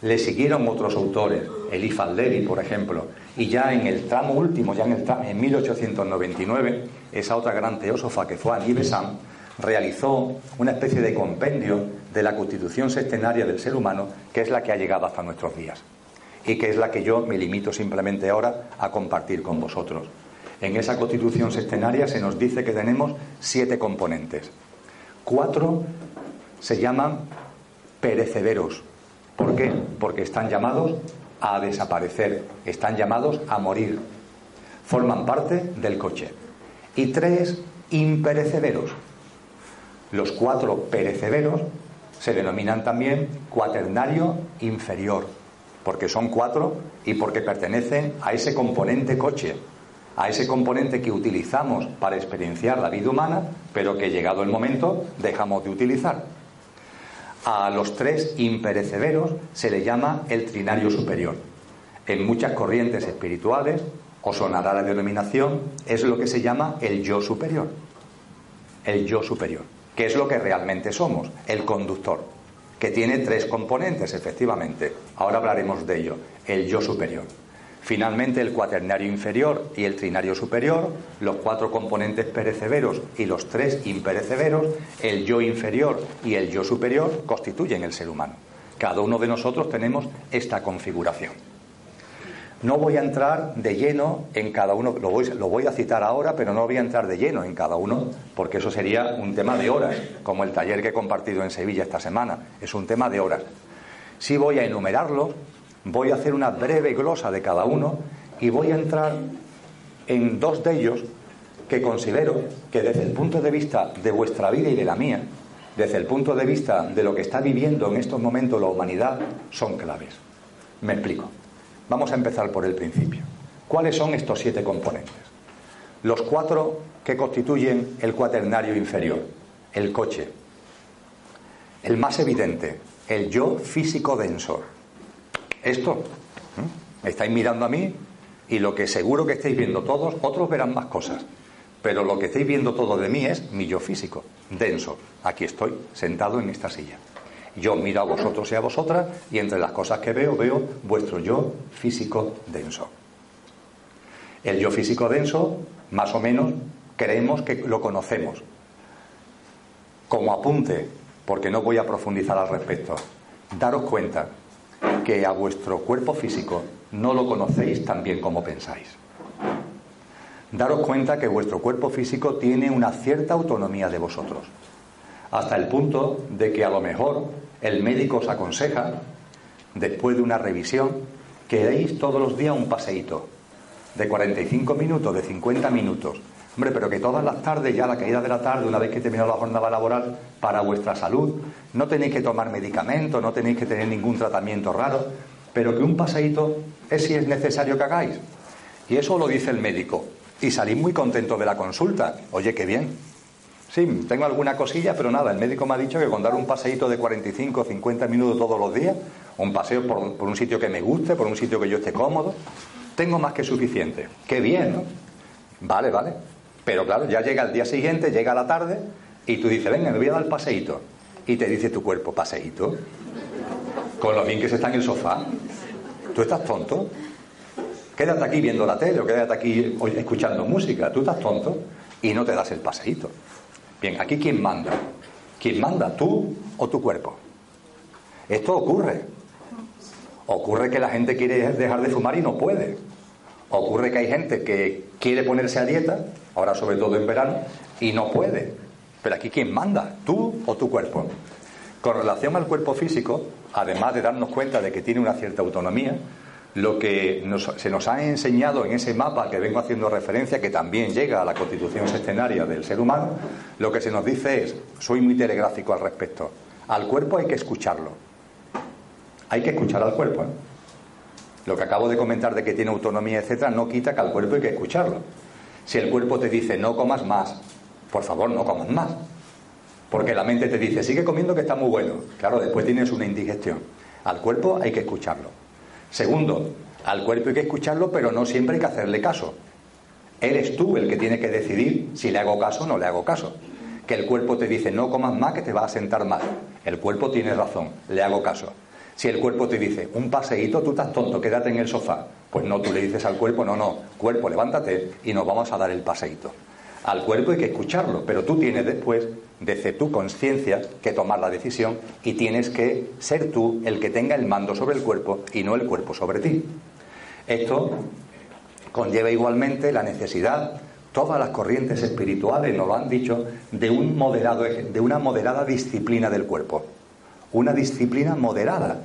Le siguieron otros autores, Elifaz Levi, por ejemplo, y ya en el tramo último, ya en, el tramo, en 1899, esa otra gran teósofa que fue Annie Besant, realizó una especie de compendio de la Constitución sextenaria del ser humano, que es la que ha llegado hasta nuestros días y que es la que yo me limito simplemente ahora a compartir con vosotros. En esa constitución sextenaria se nos dice que tenemos siete componentes. Cuatro se llaman perecederos. ¿Por qué? Porque están llamados a desaparecer, están llamados a morir. Forman parte del coche. Y tres imperecederos. Los cuatro perecederos se denominan también cuaternario inferior, porque son cuatro y porque pertenecen a ese componente coche, a ese componente que utilizamos para experienciar la vida humana, pero que llegado el momento dejamos de utilizar. A los tres imperecederos se le llama el trinario superior. En muchas corrientes espirituales, o sonará la denominación, es lo que se llama el yo superior. El yo superior, que es lo que realmente somos, el conductor, que tiene tres componentes, efectivamente. Ahora hablaremos de ello, el yo superior. Finalmente, el cuaternario inferior y el trinario superior, los cuatro componentes perecederos y los tres imperecederos, el yo inferior y el yo superior, constituyen el ser humano. Cada uno de nosotros tenemos esta configuración. No voy a entrar de lleno en cada uno, lo voy, lo voy, a citar ahora, pero no voy a entrar de lleno en cada uno, porque eso sería un tema de horas, como el taller que he compartido en Sevilla esta semana, es un tema de horas. Sí voy a enumerarlos Voy a hacer una breve glosa de cada uno y voy a entrar en dos de ellos que considero que desde el punto de vista de vuestra vida y de la mía, desde el punto de vista de lo que está viviendo en estos momentos la humanidad, son claves. Me explico. Vamos a empezar por el principio. ¿Cuáles son estos siete componentes? Los cuatro que constituyen el cuaternario inferior, el coche. El más evidente, el yo físico denso, esto, me estáis mirando a mí y lo que seguro que estáis viendo todos, otros verán más cosas. Pero lo que estáis viendo todo de mí es mi yo físico, denso. Aquí estoy, sentado en esta silla. Yo miro a vosotros y a vosotras y entre las cosas que veo, veo vuestro yo físico denso. El yo físico denso, más o menos, creemos que lo conocemos. Como apunte, porque no voy a profundizar al respecto, daros cuenta que a vuestro cuerpo físico no lo conocéis tan bien como pensáis. Daros cuenta que vuestro cuerpo físico tiene una cierta autonomía de vosotros, hasta el punto de que a lo mejor el médico os aconseja, después de una revisión, que deis todos los días un paseíto de 45 minutos, de 50 minutos, Hombre, pero que todas las tardes, ya a la caída de la tarde, una vez que terminó la jornada laboral, para vuestra salud, no tenéis que tomar medicamentos, no tenéis que tener ningún tratamiento raro, pero que un paseíto es si es necesario que hagáis. Y eso lo dice el médico. Y salís muy contento de la consulta. Oye, qué bien. Sí, tengo alguna cosilla, pero nada, el médico me ha dicho que con dar un paseíto de 45 o 50 minutos todos los días, un paseo por, por un sitio que me guste, por un sitio que yo esté cómodo, tengo más que suficiente. Qué bien, ¿no? Vale, vale. Pero claro, ya llega el día siguiente, llega la tarde y tú dices, venga, me voy a dar el paseíto. Y te dice tu cuerpo, paseíto. Con lo bien que se está en el sofá. ¿Tú estás tonto? Quédate aquí viendo la tele o quédate aquí escuchando música. Tú estás tonto y no te das el paseíto. Bien, aquí quién manda. ¿Quién manda? ¿Tú o tu cuerpo? Esto ocurre. Ocurre que la gente quiere dejar de fumar y no puede. Ocurre que hay gente que quiere ponerse a dieta, ahora sobre todo en verano, y no puede. Pero aquí quién manda, tú o tu cuerpo. Con relación al cuerpo físico, además de darnos cuenta de que tiene una cierta autonomía, lo que se nos ha enseñado en ese mapa que vengo haciendo referencia, que también llega a la constitución sextenaria del ser humano, lo que se nos dice es, soy muy telegráfico al respecto, al cuerpo hay que escucharlo. Hay que escuchar al cuerpo. ¿eh? Lo que acabo de comentar de que tiene autonomía, etcétera, no quita que al cuerpo hay que escucharlo. Si el cuerpo te dice no comas más, por favor, no comas más. Porque la mente te dice, sigue comiendo que está muy bueno. Claro, después tienes una indigestión. Al cuerpo hay que escucharlo. Segundo, al cuerpo hay que escucharlo, pero no siempre hay que hacerle caso. Eres tú el que tiene que decidir si le hago caso o no le hago caso. Que el cuerpo te dice, no comas más que te va a sentar mal. El cuerpo tiene razón, le hago caso. Si el cuerpo te dice, un paseíto, tú estás tonto, quédate en el sofá. Pues no, tú le dices al cuerpo, no, no, cuerpo, levántate y nos vamos a dar el paseíto. Al cuerpo hay que escucharlo, pero tú tienes después, desde tu conciencia, que tomar la decisión y tienes que ser tú el que tenga el mando sobre el cuerpo y no el cuerpo sobre ti. Esto conlleva igualmente la necesidad, todas las corrientes espirituales nos lo han dicho, de, un moderado, de una moderada disciplina del cuerpo una disciplina moderada.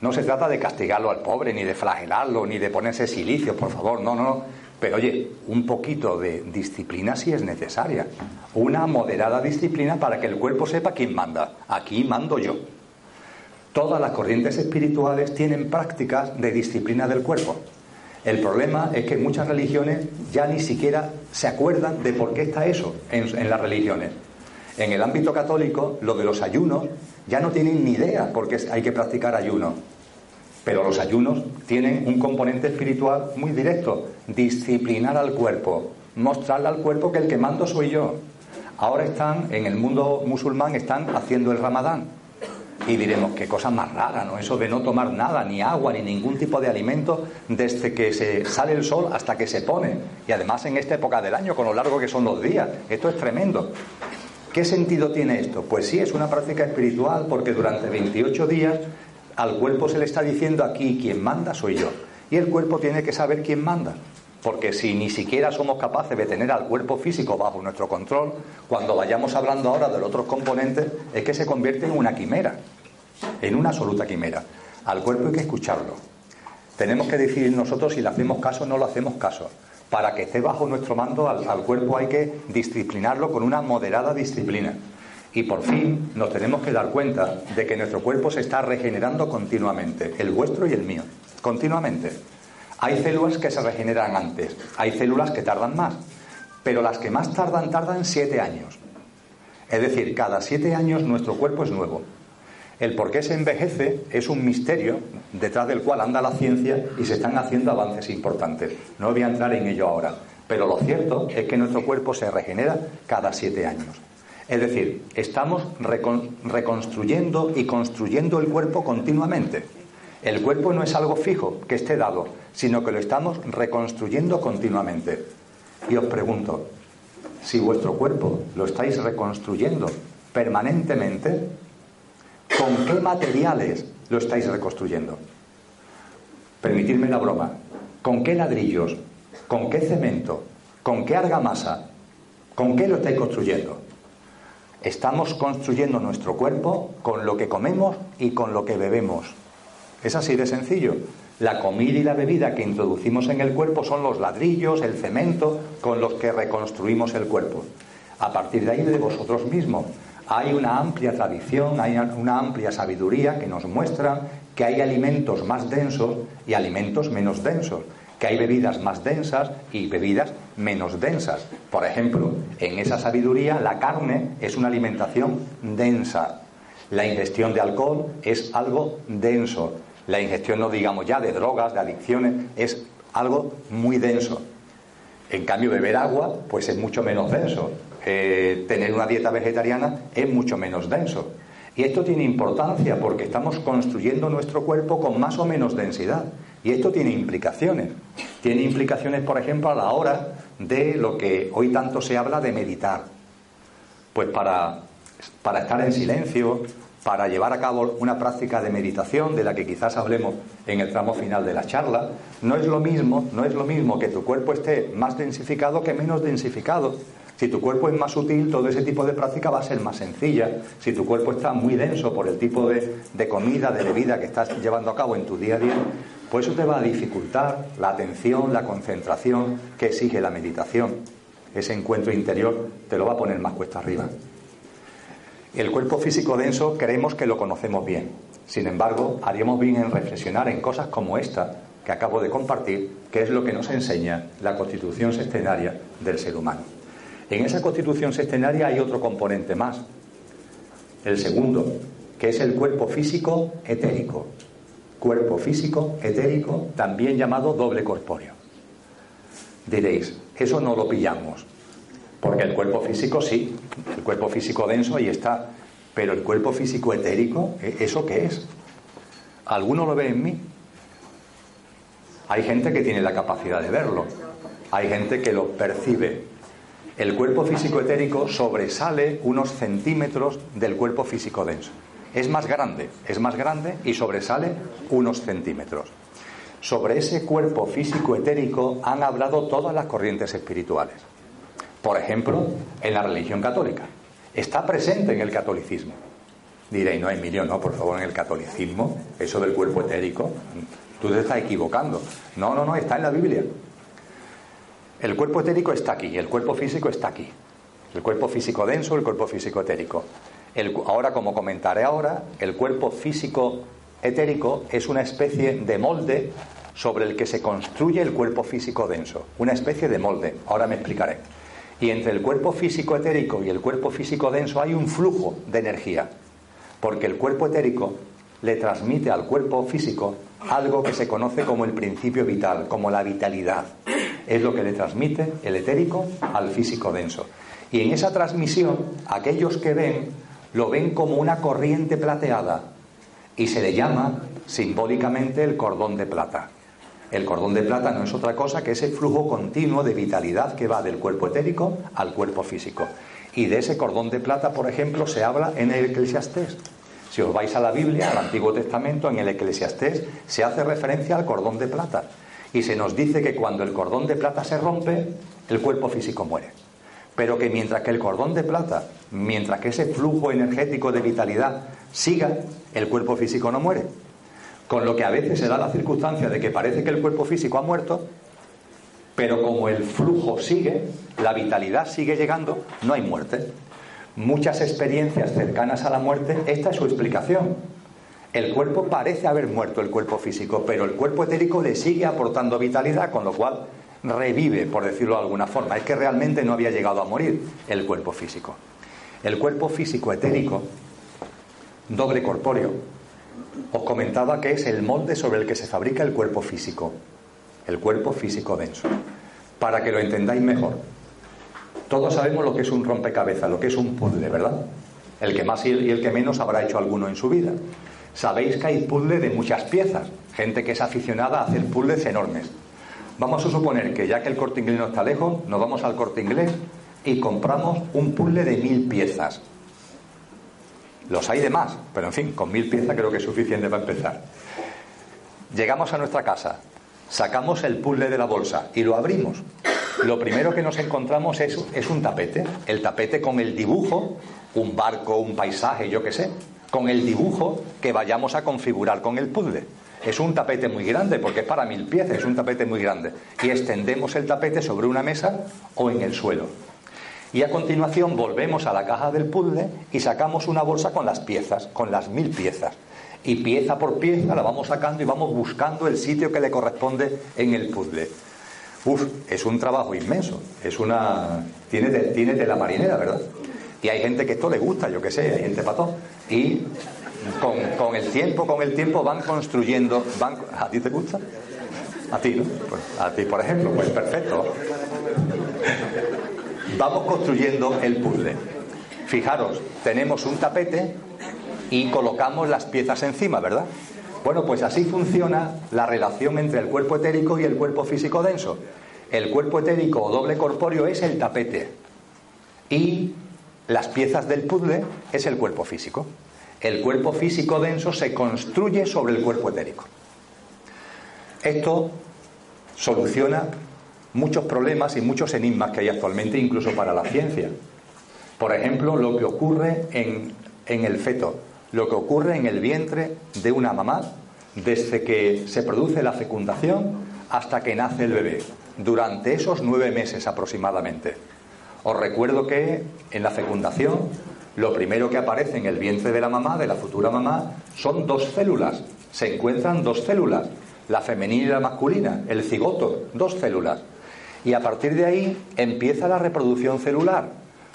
No se trata de castigarlo al pobre, ni de flagelarlo, ni de ponerse silicio, por favor, no, no. Pero oye, un poquito de disciplina sí es necesaria. Una moderada disciplina para que el cuerpo sepa quién manda. Aquí mando yo. Todas las corrientes espirituales tienen prácticas de disciplina del cuerpo. El problema es que muchas religiones ya ni siquiera se acuerdan de por qué está eso en las religiones. En el ámbito católico, lo de los ayunos ya no tienen ni idea porque hay que practicar ayuno. Pero los ayunos tienen un componente espiritual muy directo, disciplinar al cuerpo, mostrarle al cuerpo que el que mando soy yo. Ahora están, en el mundo musulmán, están haciendo el ramadán. Y diremos, qué cosa más rara, ¿no? Eso de no tomar nada, ni agua, ni ningún tipo de alimento, desde que se sale el sol hasta que se pone. Y además en esta época del año, con lo largo que son los días. Esto es tremendo. ¿Qué sentido tiene esto? Pues sí, es una práctica espiritual porque durante 28 días al cuerpo se le está diciendo aquí quien manda soy yo. Y el cuerpo tiene que saber quién manda. Porque si ni siquiera somos capaces de tener al cuerpo físico bajo nuestro control, cuando vayamos hablando ahora de los otros componentes, es que se convierte en una quimera, en una absoluta quimera. Al cuerpo hay que escucharlo. Tenemos que decidir nosotros si le hacemos caso o no le hacemos caso para que esté bajo nuestro mando al, cuerpo hay que disciplinarlo con una moderada disciplina. Y por fin nos tenemos que dar cuenta de que nuestro cuerpo se está regenerando continuamente, el vuestro y el mío, continuamente. Hay células que se regeneran antes, hay células que tardan más, pero las que más tardan tardan siete años. Es decir, cada siete años nuestro cuerpo es nuevo. El por qué se envejece es un misterio detrás del cual anda la ciencia y se están haciendo avances importantes. No voy a entrar en ello ahora, pero lo cierto es que nuestro cuerpo se regenera cada siete años. Es decir, estamos reconstruyendo y construyendo el cuerpo continuamente. El cuerpo no es algo fijo que esté dado, sino que lo estamos reconstruyendo continuamente. Y os pregunto, si vuestro cuerpo lo estáis reconstruyendo permanentemente, ¿Con qué materiales lo estáis reconstruyendo? Permitidme la broma. ¿Con qué ladrillos? ¿Con qué cemento? ¿Con qué argamasa? ¿Con qué lo estáis construyendo? Estamos construyendo nuestro cuerpo con lo que comemos y con lo que bebemos. Es así de sencillo. La comida y la bebida que introducimos en el cuerpo son los ladrillos, el cemento con los que reconstruimos el cuerpo. A partir de ahí de vosotros mismos hay una amplia tradición, hay una amplia sabiduría que nos muestra que hay alimentos más densos y alimentos menos densos, que hay bebidas más densas y bebidas menos densas. Por ejemplo, en esa sabiduría la carne es una alimentación densa, la ingestión de alcohol es algo denso, la ingestión no digamos ya de drogas, de adicciones, es algo muy denso. En cambio, beber agua, pues es mucho menos denso. Eh, tener una dieta vegetariana es mucho menos denso. Y esto tiene importancia porque estamos construyendo nuestro cuerpo con más o menos densidad. Y esto tiene implicaciones. Tiene implicaciones, por ejemplo, a la hora de lo que hoy tanto se habla de meditar. Pues para, para estar en silencio, para llevar a cabo una práctica de meditación de la que quizás hablemos en el tramo final de la charla, no es lo mismo, no es lo mismo que tu cuerpo esté más densificado que menos densificado. Si tu cuerpo es más sutil, todo ese tipo de práctica va a ser más sencilla. Si tu cuerpo está muy denso por el tipo de, comida, de bebida que estás llevando a cabo en tu día a día, pues eso te va a dificultar la atención, la concentración que exige la meditación. Ese encuentro interior te lo va a poner más cuesta arriba. El cuerpo físico denso creemos que lo conocemos bien. Sin embargo, haríamos bien en reflexionar en cosas como esta que acabo de compartir, que es lo que nos enseña la constitución sextenaria del ser humano. En esa constitución sextenaria hay otro componente más, el segundo, que es el cuerpo físico etérico. Cuerpo físico etérico, también llamado doble corpóreo. Diréis, eso no lo pillamos, porque el cuerpo físico sí, el cuerpo físico denso ahí está, pero el cuerpo físico etérico, ¿e-, ¿eso qué es? ¿Alguno lo ve en mí? Hay gente que tiene la capacidad de verlo, hay gente que lo percibe, el cuerpo físico etérico sobresale unos centímetros del cuerpo físico denso. Es más grande, es más grande y sobresale unos centímetros. Sobre ese cuerpo físico etérico han hablado todas las corrientes espirituales. Por ejemplo, en la religión católica. Está presente en el catolicismo. Diréis, no, Emilio, no, por favor, en el catolicismo, eso del cuerpo etérico, tú te estás equivocando. No, no, no, está en la Biblia. El cuerpo etérico está aquí, el cuerpo físico está aquí. El cuerpo físico denso, el cuerpo físico etérico. ahora, como comentaré ahora, el cuerpo físico etérico es una especie de molde sobre el que se construye el cuerpo físico denso. Una especie de molde. Ahora me explicaré. Y entre el cuerpo físico etérico y el cuerpo físico denso hay un flujo de energía. Porque el cuerpo etérico le transmite al cuerpo físico algo que se conoce como el principio vital, como la vitalidad es lo que le transmite el etérico al físico denso. Y en esa transmisión, aquellos que ven, lo ven como una corriente plateada y se le llama simbólicamente el cordón de plata. El cordón de plata no es otra cosa que ese flujo continuo de vitalidad que va del cuerpo etérico al cuerpo físico. Y de ese cordón de plata, por ejemplo, se habla en el Eclesiastés. Si os vais a la Biblia, al Antiguo Testamento, en el Eclesiastés se hace referencia al cordón de plata y se nos dice que cuando el cordón de plata se rompe, el cuerpo físico muere. Pero que mientras que el cordón de plata, mientras que ese flujo energético de vitalidad siga, el cuerpo físico no muere. Con lo que a veces se da la circunstancia de que parece que el cuerpo físico ha muerto, pero como el flujo sigue, la vitalidad sigue llegando, no hay muerte. Muchas experiencias cercanas a la muerte, esta es su explicación. El cuerpo parece haber muerto, el cuerpo físico, pero el cuerpo etérico le sigue aportando vitalidad, con lo cual revive, por decirlo de alguna forma. Es que realmente no había llegado a morir el cuerpo físico. El cuerpo físico etérico, doble corpóreo, os comentaba que es el molde sobre el que se fabrica el cuerpo físico, el cuerpo físico denso. Para que lo entendáis mejor, todos sabemos lo que es un rompecabezas, lo que es un puzzle, ¿verdad? El que más y el que menos habrá hecho alguno en su vida. Sabéis que hay puzzles de muchas piezas, gente que es aficionada a hacer puzzles enormes. Vamos a suponer que ya que el corte inglés no está lejos, nos vamos al corte inglés y compramos un puzzle de mil piezas. Los hay de más, pero en fin, con mil piezas creo que es suficiente para empezar. Llegamos a nuestra casa, sacamos el puzzle de la bolsa y lo abrimos. Lo primero que nos encontramos es, un tapete, el tapete con el dibujo, un barco, un paisaje, yo qué sé con el dibujo que vayamos a configurar con el puzzle. Es un tapete muy grande porque es para mil piezas, es un tapete muy grande. Y extendemos el tapete sobre una mesa o en el suelo. Y a continuación volvemos a la caja del puzzle y sacamos una bolsa con las piezas, con las mil piezas. Y pieza por pieza la vamos sacando y vamos buscando el sitio que le corresponde en el puzzle. Uf, es un trabajo inmenso. Es una. Tiene de, de la marinera, ¿verdad? Y hay gente que esto le gusta, yo qué sé, hay gente patón. Y con, el tiempo, con el tiempo van construyendo. Van, ¿A ti te gusta? A ti, ¿no? Pues, a ti, por ejemplo, pues perfecto. Vamos construyendo el puzzle. Fijaros, tenemos un tapete y colocamos las piezas encima, ¿verdad? Bueno, pues así funciona la relación entre el cuerpo etérico y el cuerpo físico denso. El cuerpo etérico o doble corpóreo es el tapete y las piezas del puzzle es el cuerpo físico. El cuerpo físico denso se construye sobre el cuerpo etérico. Esto soluciona muchos problemas y muchos enigmas que hay actualmente, incluso para la ciencia. Por ejemplo, lo que ocurre en, en el feto, lo que ocurre en el vientre de una mamá desde que se produce la fecundación hasta que nace el bebé, durante esos nueve meses aproximadamente. Os recuerdo que en la fecundación lo primero que aparece en el vientre de la mamá, de la futura mamá, son dos células. Se encuentran dos células, la femenina y la masculina, el cigoto, dos células. Y a partir de ahí empieza la reproducción celular.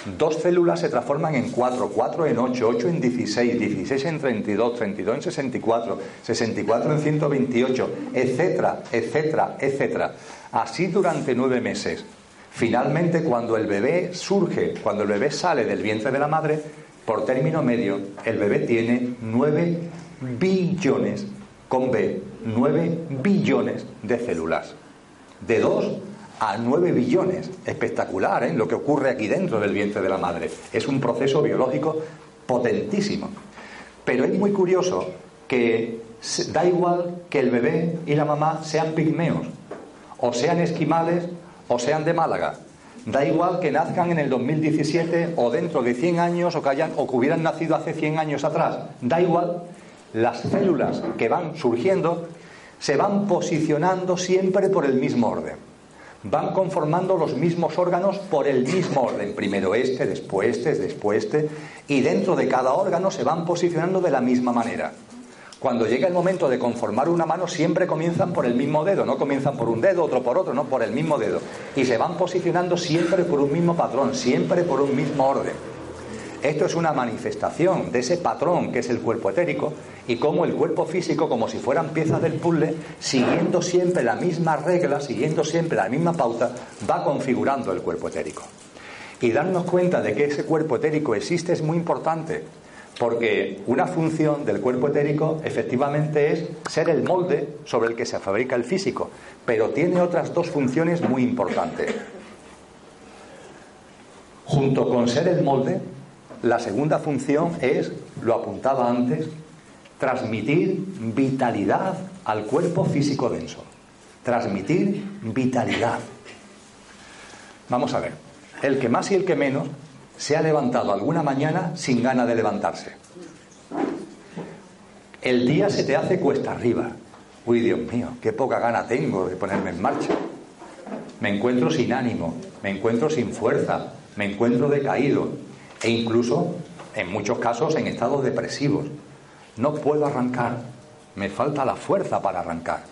Dos células se transforman en cuatro, cuatro en ocho, ocho en dieciséis, dieciséis en treinta y dos, treinta y dos en sesenta y cuatro, sesenta y cuatro en ciento veintiocho, etcétera, etcétera, etcétera. Así durante nueve meses. Finalmente, cuando el bebé surge, cuando el bebé sale del vientre de la madre, por término medio, el bebé tiene 9 billones, con B, 9 billones de células. De 2 a 9 billones. Espectacular, ¿eh? Lo que ocurre aquí dentro del vientre de la madre. Es un proceso biológico potentísimo. Pero es muy curioso que da igual que el bebé y la mamá sean pigmeos, o sean esquimales, o sean de Málaga. Da igual que nazcan en el 2017 o dentro de 100 años o que, hayan, o que hubieran nacido hace 100 años atrás. Da igual, las células que van surgiendo se van posicionando siempre por el mismo orden. Van conformando los mismos órganos por el mismo orden. Primero este, después este, después este. Y dentro de cada órgano se van posicionando de la misma manera. Cuando llega el momento de conformar una mano, siempre comienzan por el mismo dedo, no comienzan por un dedo, otro por otro, no por el mismo dedo. Y se van posicionando siempre por un mismo patrón, siempre por un mismo orden. Esto es una manifestación de ese patrón que es el cuerpo etérico y cómo el cuerpo físico, como si fueran piezas del puzzle, siguiendo siempre la misma regla, siguiendo siempre la misma pauta, va configurando el cuerpo etérico. Y darnos cuenta de que ese cuerpo etérico existe es muy importante, porque una función del cuerpo etérico efectivamente es ser el molde sobre el que se fabrica el físico, pero tiene otras dos funciones muy importantes. Junto con ser el molde, la segunda función es, lo apuntaba antes, transmitir vitalidad al cuerpo físico denso. Transmitir vitalidad. Vamos a ver, el que más y el que menos se ha levantado alguna mañana sin ganas de levantarse. El día se te hace cuesta arriba. Uy, Dios mío, qué poca gana tengo de ponerme en marcha. Me encuentro sin ánimo, me encuentro sin fuerza, me encuentro decaído e incluso, en muchos casos, en estados depresivos. No puedo arrancar, me falta la fuerza para arrancar.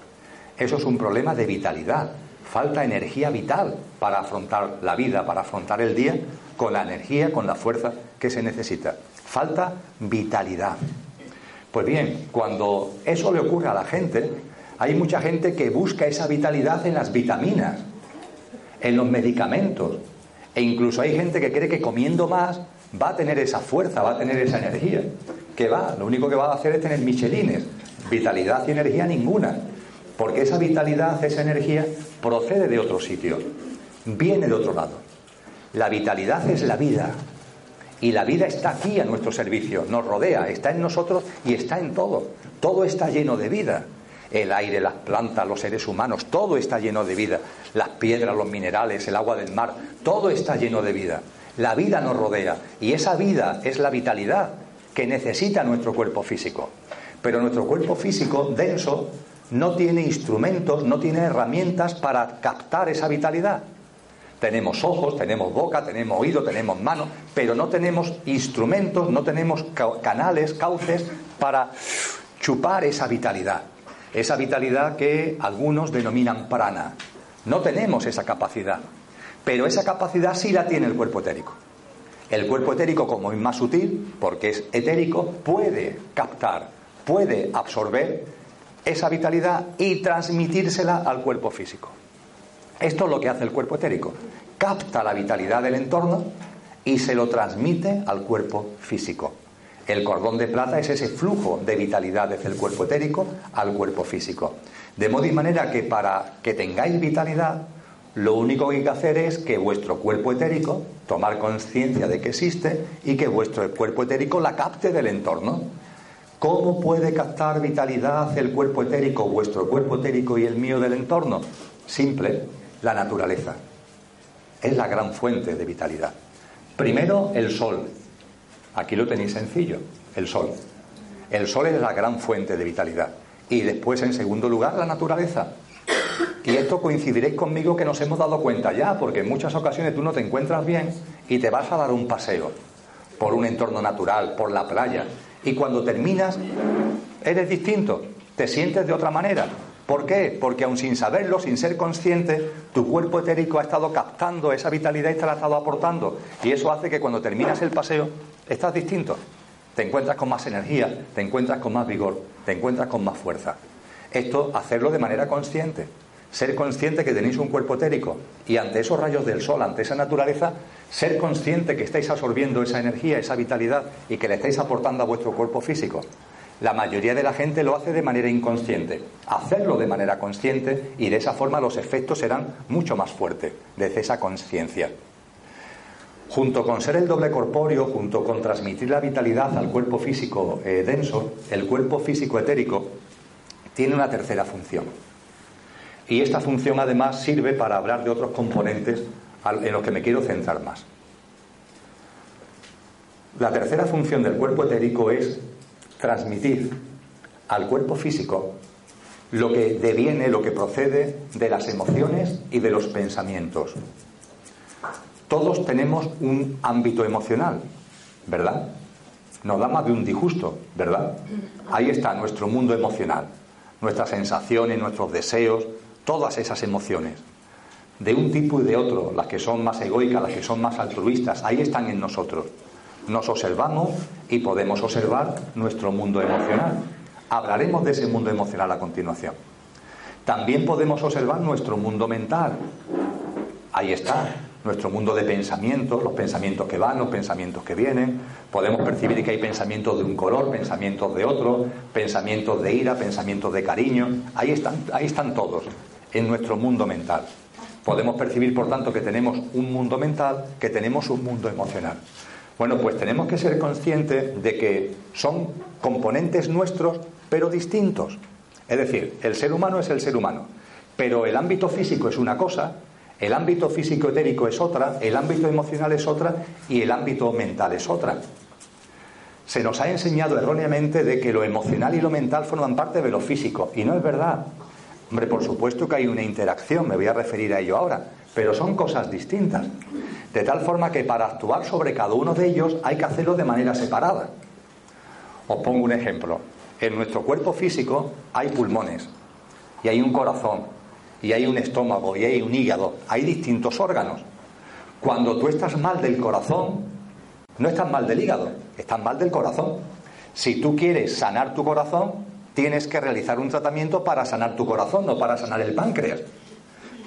Eso es un problema de vitalidad, falta energía vital para afrontar la vida, para afrontar el día con la energía, con la fuerza que se necesita. Falta vitalidad. Pues bien, cuando eso le ocurre a la gente, hay mucha gente que busca esa vitalidad en las vitaminas, en los medicamentos, e incluso hay gente que cree que comiendo más va a tener esa fuerza, va a tener esa energía. Que va, lo único que va a hacer es tener michelines, vitalidad y energía ninguna, porque esa vitalidad, esa energía procede de otro sitio, viene de otro lado. La vitalidad es la vida. Y la vida está aquí a nuestro servicio, nos rodea, está en nosotros y está en todo. Todo está lleno de vida. El aire, las plantas, los seres humanos, todo está lleno de vida. Las piedras, los minerales, el agua del mar, todo está lleno de vida. La vida nos rodea y esa vida es la vitalidad que necesita nuestro cuerpo físico. Pero nuestro cuerpo físico denso no tiene instrumentos, no tiene herramientas para captar esa vitalidad. Tenemos ojos, tenemos boca, tenemos oído, tenemos manos, pero no tenemos instrumentos, no tenemos canales, cauces para chupar esa vitalidad. Esa vitalidad que algunos denominan prana. No tenemos esa capacidad, pero esa capacidad sí la tiene el cuerpo etérico. El cuerpo etérico, como es más sutil, porque es etérico, puede captar, puede absorber esa vitalidad y transmitírsela al cuerpo físico. Esto es lo que hace el cuerpo etérico. Capta la vitalidad del entorno y se lo transmite al cuerpo físico. El cordón de plata es ese flujo de vitalidad desde el cuerpo etérico al cuerpo físico. De modo y manera que para que tengáis vitalidad, lo único que hay que hacer es que vuestro cuerpo etérico, tomar conciencia de que existe y que vuestro cuerpo etérico la capte del entorno. ¿Cómo puede captar vitalidad el cuerpo etérico, vuestro cuerpo etérico y el mío del entorno? Simple, la naturaleza. Es la gran fuente de vitalidad. Primero, el sol. Aquí lo tenéis sencillo, el sol. El sol es la gran fuente de vitalidad. Y después, en segundo lugar, la naturaleza. Y esto coincidiréis conmigo que nos hemos dado cuenta ya, porque en muchas ocasiones tú no te encuentras bien y te vas a dar un paseo por un entorno natural, por la playa. Y cuando terminas, eres distinto, te sientes de otra manera. ¿Por qué? Porque aun sin saberlo, sin ser consciente, tu cuerpo etérico ha estado captando esa vitalidad y te la ha estado aportando. Y eso hace que cuando terminas el paseo, estás distinto. Te encuentras con más energía, te encuentras con más vigor, te encuentras con más fuerza. Esto, hacerlo de manera consciente. Ser consciente que tenéis un cuerpo etérico y ante esos rayos del sol, ante esa naturaleza, ser consciente que estáis absorbiendo esa energía, esa vitalidad y que le estáis aportando a vuestro cuerpo físico. La mayoría de la gente lo hace de manera inconsciente. Hacerlo de manera consciente y de esa forma los efectos serán mucho más fuertes desde esa conciencia. Junto con ser el doble corpóreo, junto con transmitir la vitalidad al cuerpo físico eh, denso, el cuerpo físico etérico tiene una tercera función. Y esta función además sirve para hablar de otros componentes en los que me quiero centrar más. La tercera función del cuerpo etérico es transmitir al cuerpo físico lo que deviene, lo que procede de las emociones y de los pensamientos. Todos tenemos un ámbito emocional, ¿verdad? Nos da más de un disgusto, ¿verdad? Ahí está nuestro mundo emocional, nuestras sensaciones, nuestros deseos, todas esas emociones, de un tipo y de otro, las que son más egoicas, las que son más altruistas, ahí están en nosotros. Nos observamos y podemos observar nuestro mundo emocional. Hablaremos de ese mundo emocional a continuación. También podemos observar nuestro mundo mental. Ahí está, nuestro mundo de pensamientos, los pensamientos que van, los pensamientos que vienen. Podemos percibir que hay pensamientos de un color, pensamientos de otro, pensamientos de ira, pensamientos de cariño. Ahí están, ahí están todos, en nuestro mundo mental. Podemos percibir, por tanto, que tenemos un mundo mental, que tenemos un mundo emocional. Bueno, pues tenemos que ser conscientes de que son componentes nuestros, pero distintos. Es decir, el ser humano es el ser humano, pero el ámbito físico es una cosa, el ámbito físico etérico es otra, el ámbito emocional es otra y el ámbito mental es otra. Se nos ha enseñado erróneamente de que lo emocional y lo mental forman parte de lo físico, y no es verdad. Hombre, por supuesto que hay una interacción, me voy a referir a ello ahora, pero son cosas distintas. De tal forma que para actuar sobre cada uno de ellos hay que hacerlo de manera separada. Os pongo un ejemplo. En nuestro cuerpo físico hay pulmones y hay un corazón y hay un estómago y hay un hígado. Hay distintos órganos. Cuando tú estás mal del corazón, no estás mal del hígado, estás mal del corazón. Si tú quieres sanar tu corazón, tienes que realizar un tratamiento para sanar tu corazón, no para sanar el páncreas.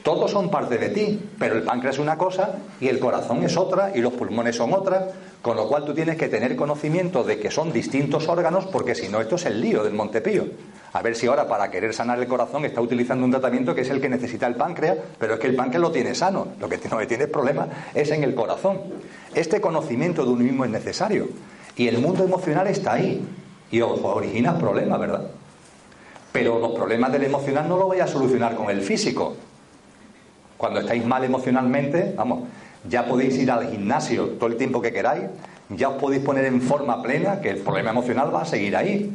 Todos son parte de ti, pero el páncreas es una cosa y el corazón es otra y los pulmones son otra, con lo cual tú tienes que tener conocimiento de que son distintos órganos porque si no esto es el lío del Montepío. A ver si ahora para querer sanar el corazón está utilizando un tratamiento que es el que necesita el páncreas, pero es que el páncreas lo tiene sano, lo que no tiene problema es en el corazón. Este conocimiento de uno mismo es necesario y el mundo emocional está ahí y origina problemas, ¿verdad? Pero los problemas del emocional no lo voy a solucionar con el físico, cuando estáis mal emocionalmente, vamos, ya podéis ir al gimnasio todo el tiempo que queráis, ya os podéis poner en forma plena, que el problema emocional va a seguir ahí.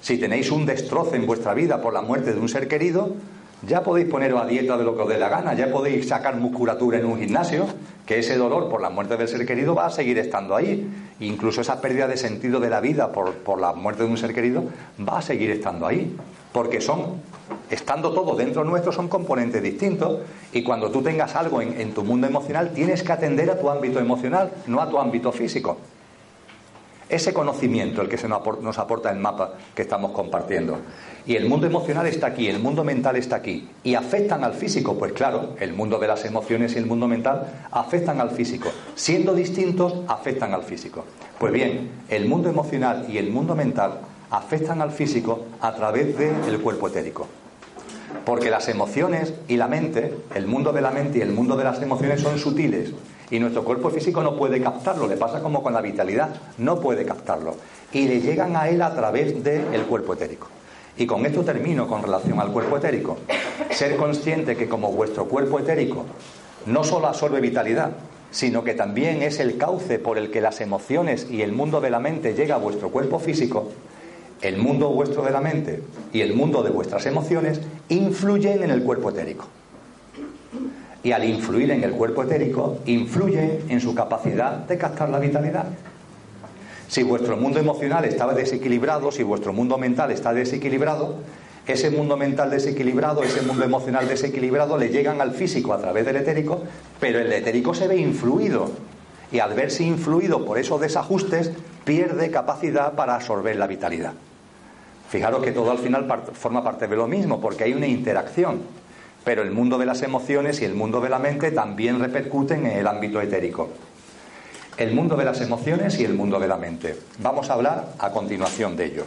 Si tenéis un destrozo en vuestra vida por la muerte de un ser querido, ya podéis poneros a dieta de lo que os dé la gana, ya podéis sacar musculatura en un gimnasio, que ese dolor por la muerte del ser querido va a seguir estando ahí. Incluso esa pérdida de sentido de la vida por, por la muerte de un ser querido va a seguir estando ahí. Porque son estando todo dentro nuestro, son componentes distintos y cuando tú tengas algo en, tu mundo emocional, tienes que atender a tu ámbito emocional, no a tu ámbito físico. ese conocimiento el que se nos aporta el mapa que estamos compartiendo. Y el mundo emocional está aquí, el mundo mental está aquí. ¿Y afectan al físico? Pues claro, el mundo de las emociones y el mundo mental afectan al físico. Siendo distintos, afectan al físico. Pues bien, el mundo emocional y el mundo mental afectan al físico a través del cuerpo etérico. Porque las emociones y la mente, el mundo de la mente y el mundo de las emociones son sutiles y nuestro cuerpo físico no puede captarlo, le pasa como con la vitalidad, no puede captarlo y le llegan a él a través del cuerpo etérico. Y con esto termino con relación al cuerpo etérico. Ser consciente que como vuestro cuerpo etérico no solo absorbe vitalidad, sino que también es el cauce por el que las emociones y el mundo de la mente llega a vuestro cuerpo físico, el mundo vuestro de la mente y el mundo de vuestras emociones influyen en el cuerpo etérico. Y al influir en el cuerpo etérico, influye en su capacidad de captar la vitalidad. Si vuestro mundo emocional está desequilibrado, si vuestro mundo mental está desequilibrado, ese mundo mental desequilibrado, ese mundo emocional desequilibrado le llegan al físico a través del etérico, pero el etérico se ve influido. Y al verse influido por esos desajustes, pierde capacidad para absorber la vitalidad. Fijaros que todo al final forma parte de lo mismo, porque hay una interacción. Pero el mundo de las emociones y el mundo de la mente también repercuten en el ámbito etérico el mundo de las emociones y el mundo de la mente. Vamos a hablar a continuación de ellos.